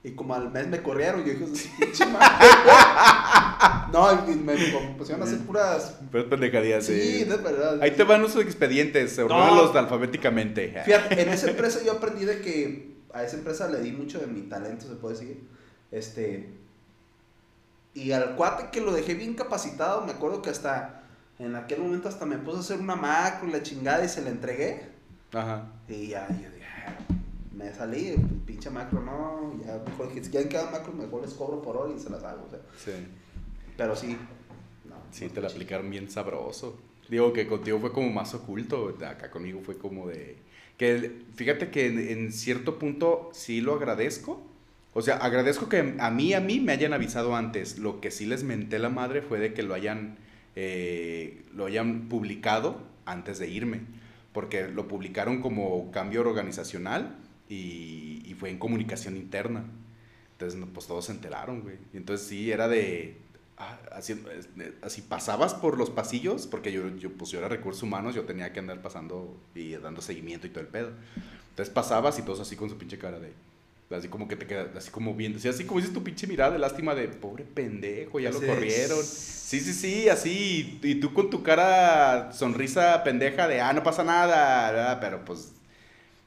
Y como al mes me corrieron. Y yo dije, pinche madre". No, y me, me pusieron a hacer puras. Pero pendejadías, Sí, eh. de verdad. Ahí te van los expedientes, ordénalos alfabéticamente. Fíjate, en esa empresa yo aprendí de que a esa empresa le di mucho de mi talento, se puede decir. Este. Y al cuate que lo dejé bien capacitado, me acuerdo que hasta En aquel momento hasta me puse a hacer una macro, la chingada y se la entregué. Ajá. Y ya, yo dije, "Ah, me salí, pinche macro, no, ya mejor dije, si quieren cada macro, mejor les cobro por hora y se las hago, o sea. Sí. Pero sí, no. Sí, no te la aplicaron bien sabroso. Digo que contigo fue como más oculto, acá conmigo fue como de... Que fíjate que en, en cierto punto sí lo agradezco. O sea, agradezco que a mí, a mí me hayan avisado antes. Lo que sí les menté la madre fue de que lo hayan, eh, lo hayan publicado antes de irme. Porque lo publicaron como cambio organizacional y, y fue en comunicación interna. Entonces, pues todos se enteraron, güey. Y entonces sí, era de... ah, Así, eh, así pasabas por los pasillos, porque yo, yo, pues yo era recursos humanos, yo tenía que andar pasando y dando seguimiento y todo el pedo. Entonces pasabas y todos así con su pinche cara de... Así como que te quedas, así como viendo, así, como dices tu pinche mirada de lástima de pobre pendejo, ya lo Así corrieron. Sí, sí, sí, así. Y tú con tu cara sonrisa pendeja de, ah, no pasa nada, ¿verdad? Pero pues,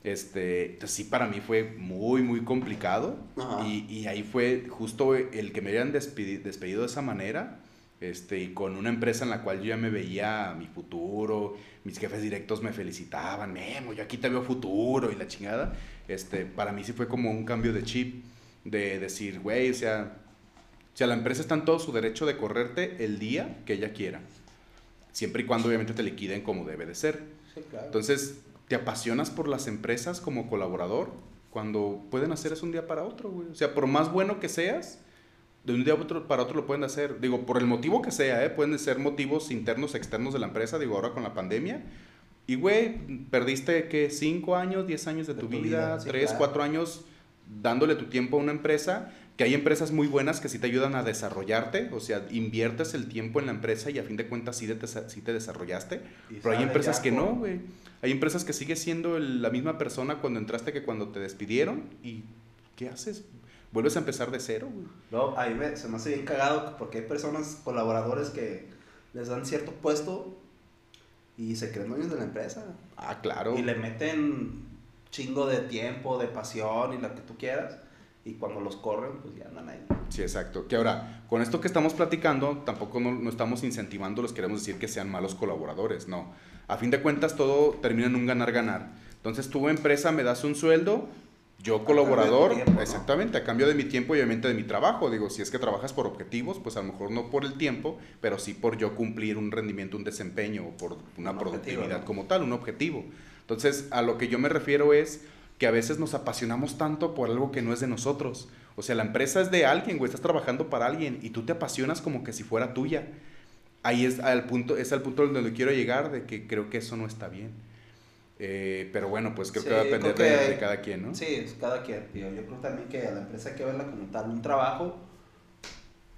este, sí para mí fue muy, muy complicado. Y, y ahí fue justo el que me habían despedi- despedido de esa manera. Este, y con una empresa en la cual yo ya me veía mi futuro, mis jefes directos me felicitaban, Memo, yo aquí te veo futuro y la chingada. Este, para mí sí fue como un cambio de chip, de decir, güey, o sea, o sea, la empresa está en todo su derecho de correrte el día que ella quiera. Siempre y cuando obviamente te liquiden como debe de ser. Sí, claro. Entonces, ¿te apasionas por las empresas como colaborador? Cuando pueden hacer eso un día para otro, güey. O sea, por más bueno que seas, de un día otro- para otro lo pueden hacer. Digo, por el motivo que sea, ¿eh? Pueden ser motivos internos, externos de la empresa. Digo, ahora con la pandemia. Y, güey, perdiste, ¿qué? ¿Cinco años, diez años de, De tu, tu vida? vida, sí, ¿Tres, claro. cuatro años dándole tu tiempo a una empresa? Que hay empresas muy buenas que sí te ayudan a desarrollarte. O sea, inviertes el tiempo en la empresa y a fin de cuentas sí te, sí te desarrollaste. Y Pero hay empresas que no, güey. Hay empresas que sigue siendo el- la misma persona cuando entraste que cuando te despidieron. ¿Y qué haces? Vuelves a empezar de cero, güey. Luego, ahí me- se me hace bien cagado porque hay personas, colaboradores que les dan cierto puesto y se creen dueños de la empresa. Ah, claro. Y le meten chingo de tiempo, de pasión y lo que tú quieras. Y cuando los corren, pues ya andan ahí. Sí, exacto. Que ahora, con esto que estamos platicando, tampoco no, no estamos incentivando, les queremos decir que sean malos colaboradores, no. A fin de cuentas, todo termina en un ganar-ganar. Entonces, tu empresa me das un sueldo, yo colaborador, exactamente, a cambio de mi tiempo y obviamente de mi trabajo. Digo, si es que trabajas por objetivos, pues a lo mejor no por el tiempo, pero sí por yo cumplir un rendimiento, un desempeño, o por una Un productividad objetivo, ¿no? como tal, un objetivo. Entonces, a lo que yo me refiero es que a veces nos apasionamos tanto por algo que no es de nosotros. O sea, la empresa es de alguien, güey, estás trabajando para alguien y tú te apasionas como que si fuera tuya. Ahí es al punto, es al punto donde quiero llegar de que creo que eso no está bien. Eh, pero bueno, pues creo Sí, que va a depender de cada quien, ¿no? Sí, es cada quien. tío. Yo creo también que a la empresa hay que verla como tal un trabajo.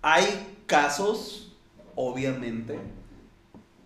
Hay casos, obviamente.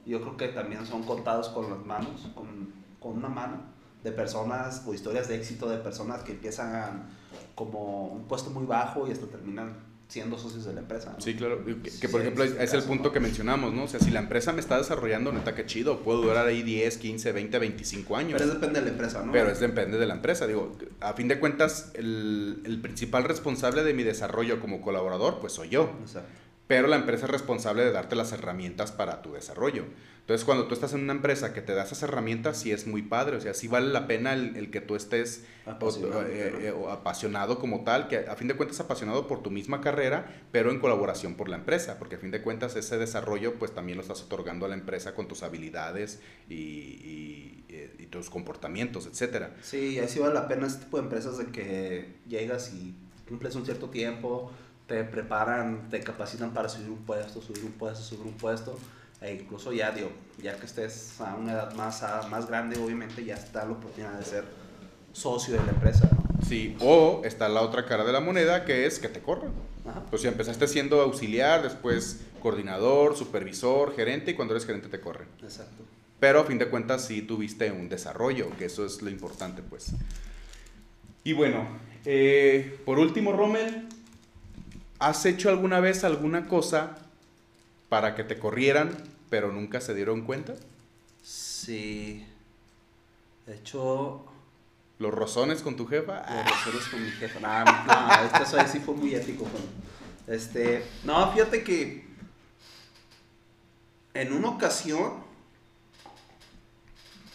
Yo creo que también son contados con las manos, con, con una mano, de personas o historias de éxito de personas que empiezan como un puesto muy bajo y hasta terminan siendo socios de la empresa. ¿no? Sí, claro. Que, que, Sí, por ejemplo es, es el punto que mencionamos, ¿no? O sea, si la empresa me está desarrollando, neta, qué chido. Puedo durar ahí 10, 15, 20, 25 años. Pero eso depende de la empresa, ¿no? Pero es depende de la empresa. Digo, a fin de cuentas, el, el principal responsable de mi desarrollo como colaborador, pues soy yo. Exacto. Pero la empresa es responsable de darte las herramientas para tu desarrollo. Entonces, cuando tú estás en una empresa que te da esas herramientas, sí es muy padre. O sea, sí vale la pena el, el que tú estés o- Apasionado, eh, ¿no? eh, o apasionado como tal, que a fin de cuentas apasionado por tu misma carrera, pero en colaboración por la empresa, porque a fin de cuentas ese desarrollo pues también lo estás otorgando a la empresa con tus habilidades y, y- eh, y tus comportamientos, etcétera. Sí, ahí sí vale la pena este tipo de empresas de que llegas y cumples un cierto tiempo, te preparan, te capacitan para subir un puesto, subir un puesto, subir un puesto. E incluso ya, digo, ya que estés a una edad más, a- más grande, obviamente ya está la oportunidad de ser socio de la empresa. ¿no? Sí, o está la otra cara de la moneda que es que te corran. Ajá. O sea, empezaste siendo auxiliar, después coordinador, supervisor, gerente, y cuando eres gerente te corren. Exacto. Pero a fin de cuentas sí tuviste un desarrollo, que eso es lo importante, pues. Y bueno, eh, por último, Rommel, ¿has hecho alguna vez alguna cosa para que te corrieran, pero nunca se dieron cuenta? Sí. De hecho, ¿Los rozones con tu jefa? Las relaciones con mi jefa. No, no, eso ahí sí fue muy ético. Este, no, fíjate que En una ocasión,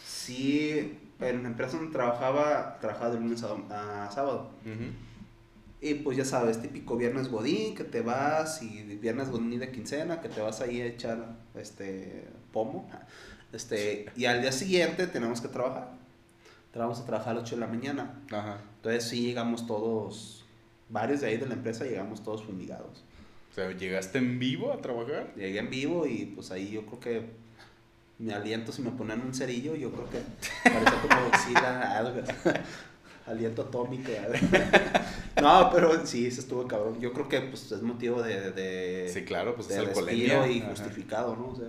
sí, en la empresa donde trabajaba, trabajaba de lunes a, a sábado. Ujú. Y pues ya sabes, típico viernes godín, que te vas, y viernes godín de quincena, que te vas ahí a echar este pomo. Este, y al día siguiente tenemos que trabajar. Vamos a trabajar a las 8 de la mañana. Ajá. Entonces sí llegamos todos, varios de ahí de la empresa llegamos todos fumigados. O sea, ¿llegaste en vivo a trabajar? Llegué en vivo y pues ahí yo creo que mi aliento, si me ponen un cerillo, yo creo que parece como Godzilla, algo. aliento atómico. algo. no, pero sí, se estuvo cabrón. Yo creo que pues es motivo de, de, Sí, claro, pues de es alcoholemia. y Ajá. justificado, ¿no? O sea,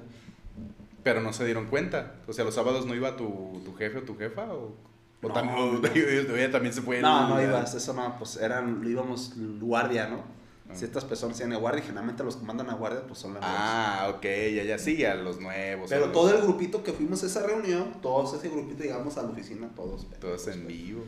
Pero no se dieron cuenta. O sea, los sábados no iba tu, tu jefe o tu jefa o, o No. también, o- ella también se fue. no, no ibas, eso no, pues eran, íbamos guardia, ¿no? Ah. Ciertas personas tienen guardia y generalmente los que mandan a guardia pues son las. Ah, ok, ya, ya sí, a los nuevos. Pero los- todo el grupito que fuimos a esa reunión, todos ese grupito llegamos a la oficina, todos. Todos en vivo.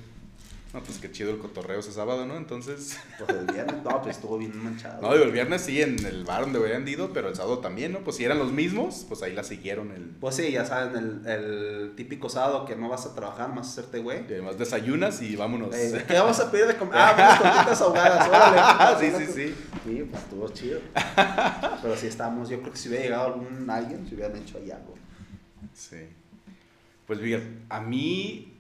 No, pues qué chido el cotorreo ese sábado, ¿no? Entonces. Pues el viernes, no, pues estuvo bien manchado. No, digo, el viernes sí en el bar donde habían ido, pero el sábado también, ¿no? Pues si eran los mismos, pues ahí la siguieron el. Pues sí, ya saben, el, el típico sábado que no vas a trabajar, más hacerte güey. Y además desayunas y vámonos. Eh, ¿Qué vamos a pedir de comer? Ah, unas tortitas ahogadas, órale. sí, sí, sí. Sí, pues estuvo chido. Pero sí estamos, yo creo que si hubiera llegado algún alguien, si hubieran hecho ahí algo. Sí. Pues fíjate, a mí,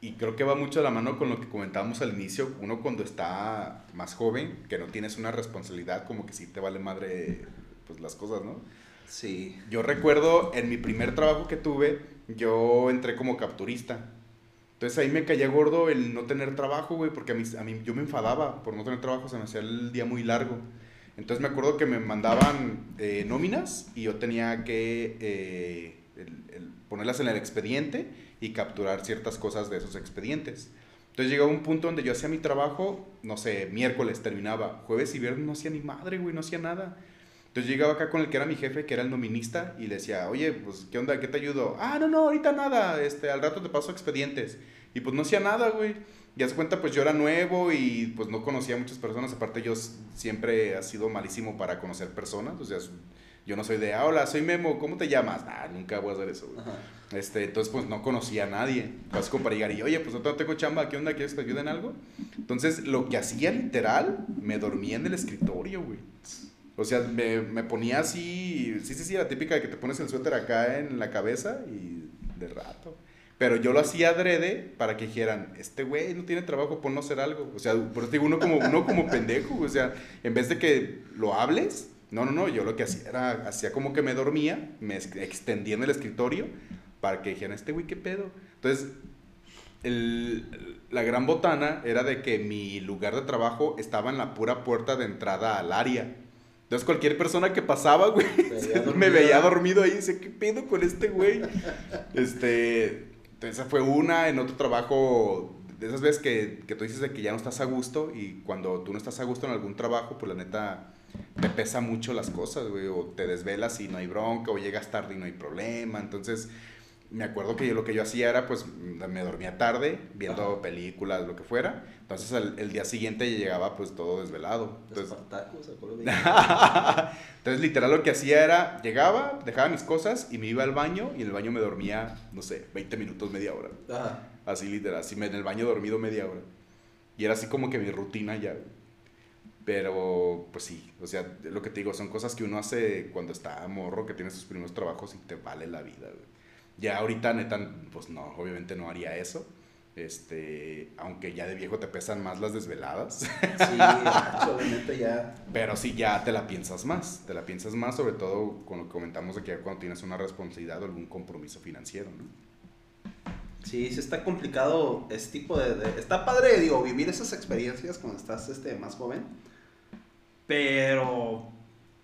y creo que va mucho de la mano con lo que comentábamos al inicio, uno cuando está más joven, que no tienes una responsabilidad, como que sí te vale madre pues las cosas, ¿no? Sí. Yo recuerdo en mi primer trabajo que tuve, yo entré como capturista. Entonces ahí me caía gordo el no tener trabajo, güey, porque a mí, a mí yo me enfadaba por no tener trabajo, se me hacía el día muy largo. Entonces me acuerdo que me mandaban eh, nóminas y yo tenía que eh, el- el ponerlas en el expediente y capturar ciertas cosas de esos expedientes. Entonces llegaba un punto donde yo hacía mi trabajo, no sé, miércoles terminaba, jueves y viernes no hacía ni madre, güey, no hacía nada. Entonces llegaba acá con el que era mi jefe, que era el nominista, y le decía, oye, pues, ¿qué onda? ¿Qué te ayudo? Ah, no, no, ahorita nada, este, al rato te paso expedientes. Y pues no hacía nada, güey. Ya se cuenta, pues yo era nuevo y pues no conocía a muchas personas. Aparte, yo siempre he sido malísimo para conocer personas. O sea, yo no soy de, ah, hola, soy Memo, ¿cómo te llamas? Ah, nunca voy a hacer eso, güey. Este, entonces, pues no conocía a nadie. Casi para llegar y, oye, pues no tengo chamba, ¿qué onda? ¿Quieres que te ayude en algo? Entonces, lo que hacía literal, me dormía en el escritorio, güey. O sea, me, me ponía así, sí, sí, sí, la típica de que te pones el suéter acá en la cabeza y de rato. Pero yo lo hacía adrede para que dijeran, este güey no tiene trabajo por no hacer algo. O sea, por eso digo, uno como, uno como pendejo, o sea, en vez de que lo hables, no, no, no, yo lo que hacía era, hacía como que me dormía, me ex- extendía en el escritorio para que dijeran, este güey, ¿qué pedo? Entonces, el- la gran botana era de que mi lugar de trabajo estaba en la pura puerta de entrada al área. Entonces cualquier persona que pasaba, güey, veía me veía dormido ahí y dice, ¿qué pedo con este güey? Este, esa fue una, en otro trabajo, de esas veces que, que tú dices de que ya no estás a gusto y cuando tú no estás a gusto en algún trabajo, pues la neta te pesa mucho las cosas, güey, o te desvelas y no hay bronca, o llegas tarde y no hay problema, entonces me acuerdo que yo lo que yo hacía era, pues, me dormía tarde, viendo Ajá. películas, lo que fuera. Entonces, el, el día siguiente llegaba, pues, todo desvelado. Entonces, entonces, literal, lo que hacía era, llegaba, dejaba mis cosas y me iba al baño y en el baño me dormía, no sé, 20 minutos, media hora. Ajá. Así, literal, así me- en el baño dormido media hora. Y era así como que mi rutina ya. güey. Pero, pues sí, o sea, lo que te digo, son cosas que uno hace cuando está morro, que tiene sus primeros trabajos y te vale la vida, güey. Ya ahorita, neta, pues no, obviamente no haría eso. Este, aunque ya de viejo te pesan más las desveladas. Sí, neta ya. Pero sí ya te la piensas más, te la piensas más, sobre todo con lo que comentamos de que cuando tienes una responsabilidad o algún compromiso financiero, ¿no? Sí, sí está complicado ese tipo de, de- Está padre, digo, vivir esas experiencias cuando estás este, más joven. Pero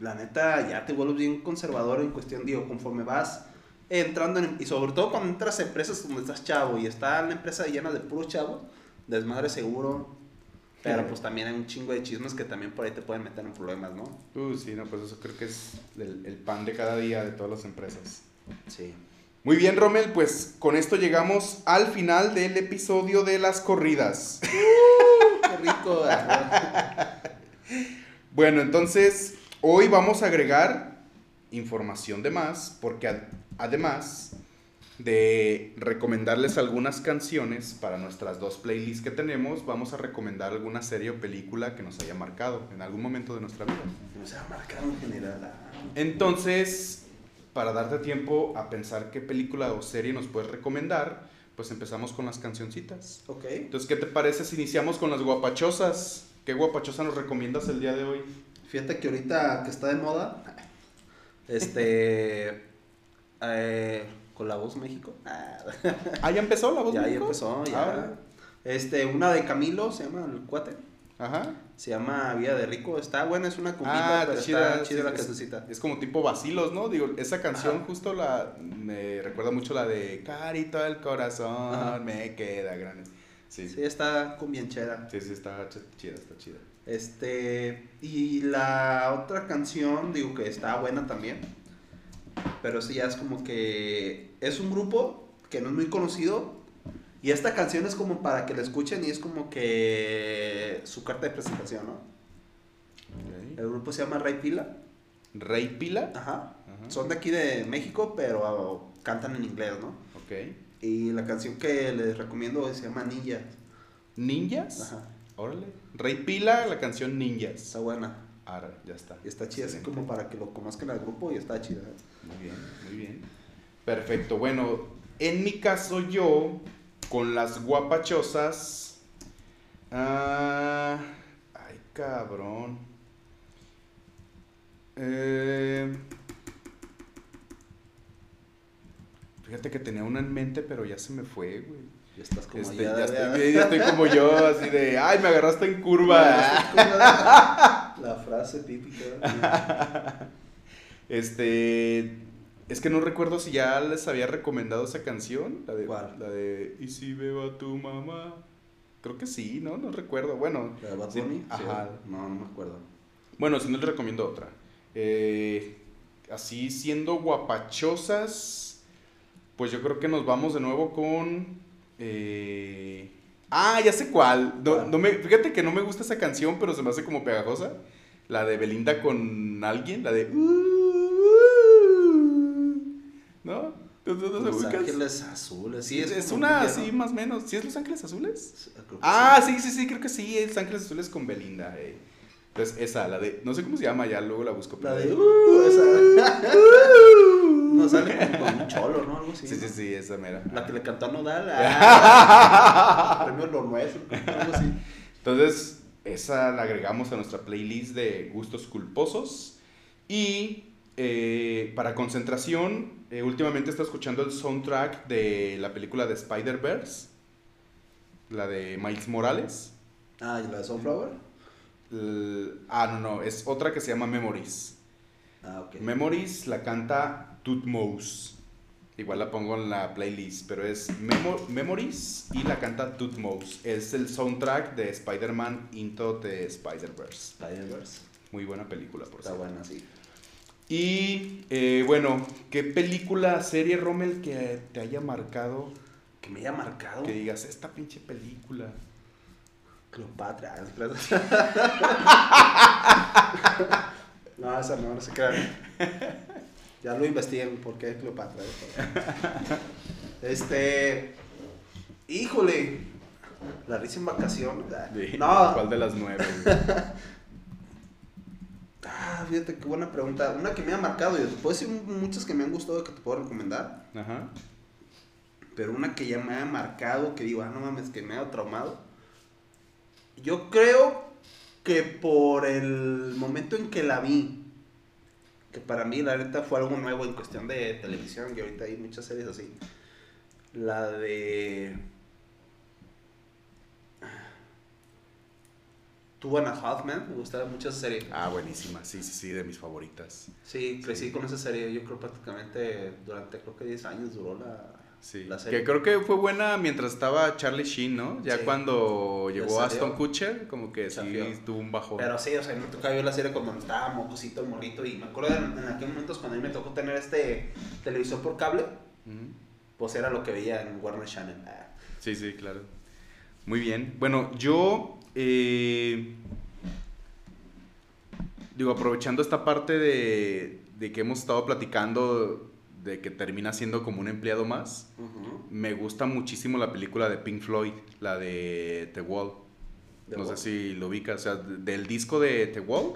la neta ya te vuelves bien conservador en cuestión, digo, conforme vas entrando en, y sobre todo cuando entras a empresas donde estás chavo y está la empresa llena de puro chavo, desmadre seguro. Pero pues también hay un chingo de chismes que también por ahí te pueden meter en problemas, ¿no? Uh, sí, no, pues eso creo que es el, el pan de cada día de todas las empresas. Sí. Muy bien, Rommel, pues con esto llegamos al final del episodio de las corridas. Qué rico. Bueno, entonces hoy vamos a agregar información de más, porque además de recomendarles algunas canciones para nuestras dos playlists que tenemos, vamos a recomendar alguna serie o película que nos haya marcado en algún momento de nuestra vida. O sea, marcado en general. ah. Entonces, para darte tiempo a pensar qué película o serie nos puedes recomendar, pues empezamos con las cancioncitas. Ok. Entonces, ¿qué te parece si iniciamos con las guapachosas? ¿Qué guapachosa nos recomiendas el día de hoy? Fíjate que ahorita que está de moda, este, eh, con la voz México. Ah, Ah, ya empezó la voz ya, ya México? empezó, ya. Ah, Este, una de Camilo, se llama El Cuate. Ajá. Se llama Vida de Rico. Está buena, es una cumbita, Ah, pero está está chida, chida sí, la es- cancioncita. Es como tipo vacilos, ¿no? Digo, esa canción Ajá. justo la me recuerda mucho la de Carito del corazón, Ajá. me queda grande. Sí, Sí, está con bien chera. sí, sí, está ch- chida, está chida. Este, y la otra canción, digo que está buena también. Pero sí, ya es como que es un grupo que no es muy conocido. Y esta canción es como para que la escuchen y es como que su carta de presentación, ¿no? El grupo se llama Ray Pila. Rey Pila. Ajá. Ajá. Son de aquí de México, pero cantan en inglés, ¿no? Ok. Y la canción que les recomiendo se llama Ninja. Ninjas. Ajá. Órale. Rey Pila, la canción Ninjas. Está buena. Ahora, ya está. Y está chida, así como para que lo conozcan al grupo y está chida. Muy bien, muy bien. Perfecto. Bueno, en mi caso yo, con las guapachosas... ah, ay, cabrón. Eh, fíjate que tenía una en mente, pero ya se me fue, güey. Y estás como Este, ya, ya, ya- estoy, ya estoy como yo, así de, ay, me agarraste en curva. La frase típica. Este. Es que no recuerdo si ya les había recomendado esa canción. La de. ¿Cuál? La de. Y si veo a tu mamá. Creo que sí, ¿no? No recuerdo. Bueno. ¿La de Bad sí, Bunny? Sí, ajá. No, no me acuerdo. Bueno, si no les recomiendo otra. Eh, así siendo guapachosas. Pues yo creo que nos vamos de nuevo con. Eh, Ah, ya sé cuál. No, no me, fíjate que no me gusta esa canción, pero se me hace como pegajosa. La de Belinda con alguien, la de. ¿No? ¿Tú, tú- tú te Los? Ángeles Azules. Sí, es, es, una así ¿no? más o menos. ¿Sí es Los Ángeles Azules? Ah, sí, sí, sí, creo que sí, es Ángeles Azules con Belinda. eh. Entonces, esa, la de. No sé cómo se llama, ya luego la busco. La de. Uh, esa. No sale como con un cholo, ¿no? Algo así. Sí, sí, sí, esa mera. La que le cantó a Nodal. ah, Premio Lo Nuestro. Algo así. Entonces, esa la agregamos a nuestra playlist de gustos culposos. Y eh, para concentración, eh, últimamente está escuchando el soundtrack de la película de Spider-Verse, la de Miles Morales. Ah, ¿y la de Sunflower? Ah, no, no, es otra que se llama Memories. Ah, ok. Memories la canta Tutmose. Igual la pongo en la playlist, pero es Memo- Memories y la canta Tutmose. Es el soundtrack de Spider-Man Into the Spider-Verse. Spider-Verse. Muy buena película, por Está cierto. buena, sí. Y eh, bueno, ¿qué película, serie, Rommel, que te haya marcado? Que me haya marcado. Que digas, esta pinche película. Cleopatra. no, esa no, no se crean. Ya lo investiguen por qué Cleopatra. Este. Híjole. La risa en vacaciones. No. ¿Cuál de las nueve? Ah, fíjate qué buena pregunta. Una que me ha marcado. Yo te puedo decir muchas que me han gustado que te puedo recomendar. Ajá. Pero una que ya me ha marcado, que digo, ah, no mames, que me ha traumado. Yo creo que por el momento en que la vi, que para mí la neta fue algo nuevo en cuestión de televisión, y ahorita hay muchas series así. La de... Two and a Half Men, me gustaba mucho esa serie. Ah, buenísima. Sí, sí, sí, de mis favoritas. Sí, crecí Sí. con esa serie, yo creo prácticamente durante creo que 10 años duró la, Sí, la serie. que creo que fue buena mientras estaba Charlie Sheen, ¿no? Ya Sí. cuando llegó Aston. Kutcher, como que sí tuvo un bajón. Pero sí, o sea, me tocaba ver la serie cuando estaba mocosito morrito y me acuerdo en, en aquellos momentos cuando a mí me tocó tener este televisor por cable, pues era lo que veía en Warner Channel. Ah, Sí, sí, claro. Muy bien. Bueno, yo eh, digo, aprovechando esta parte de, de que hemos estado platicando de que termina siendo como un empleado más, me gusta muchísimo la película de Pink Floyd, la de The Wall. The no Wall. sé si lo ubicas, o sea, de- del disco de The Wall,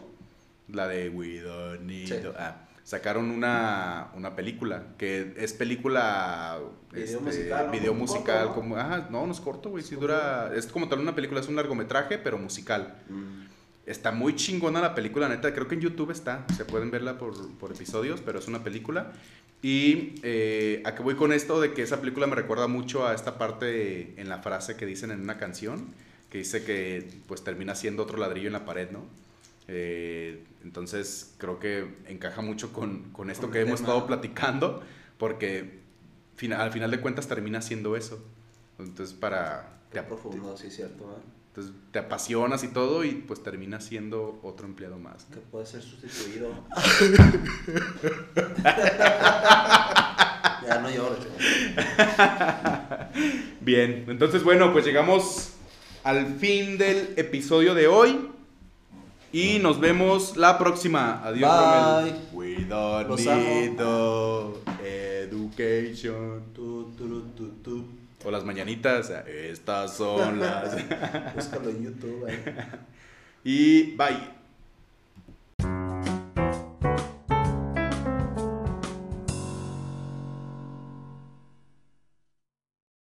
la de We Don't Need... Sí. ah, sacaron una, una película, que es película... Video este, musical, ¿no? Video musical, corto, ¿no? como... Ajá, no, no es corto, güey, sí Es dura... Es como tal una película, es un largometraje, pero musical. Mm. Está muy chingona la película, neta. Creo que en YouTube está. Se pueden verla por, por episodios, pero es una película. Y eh, a qué voy con esto de que esa película me recuerda mucho a esta parte en la frase que dicen en una canción, que dice que pues termina siendo otro ladrillo en la pared, ¿no? Eh, entonces creo que encaja mucho con, con esto Con que hemos tema. estado platicando, porque fina- al final de cuentas termina siendo eso. Entonces para... Qué profundo, sí, cierto, ¿eh? Entonces te apasionas y todo y pues terminas siendo otro empleado más. ¿no? Que puede ser sustituido. ya no llores. Bien, entonces bueno, pues llegamos al fin del episodio de hoy y nos vemos la próxima. Adiós, Bye. Romel. We don't Los amo. need no education. Tu, tu, tu. O las mañanitas, estas son las. Búscalo en YouTube, ¿eh? y bye.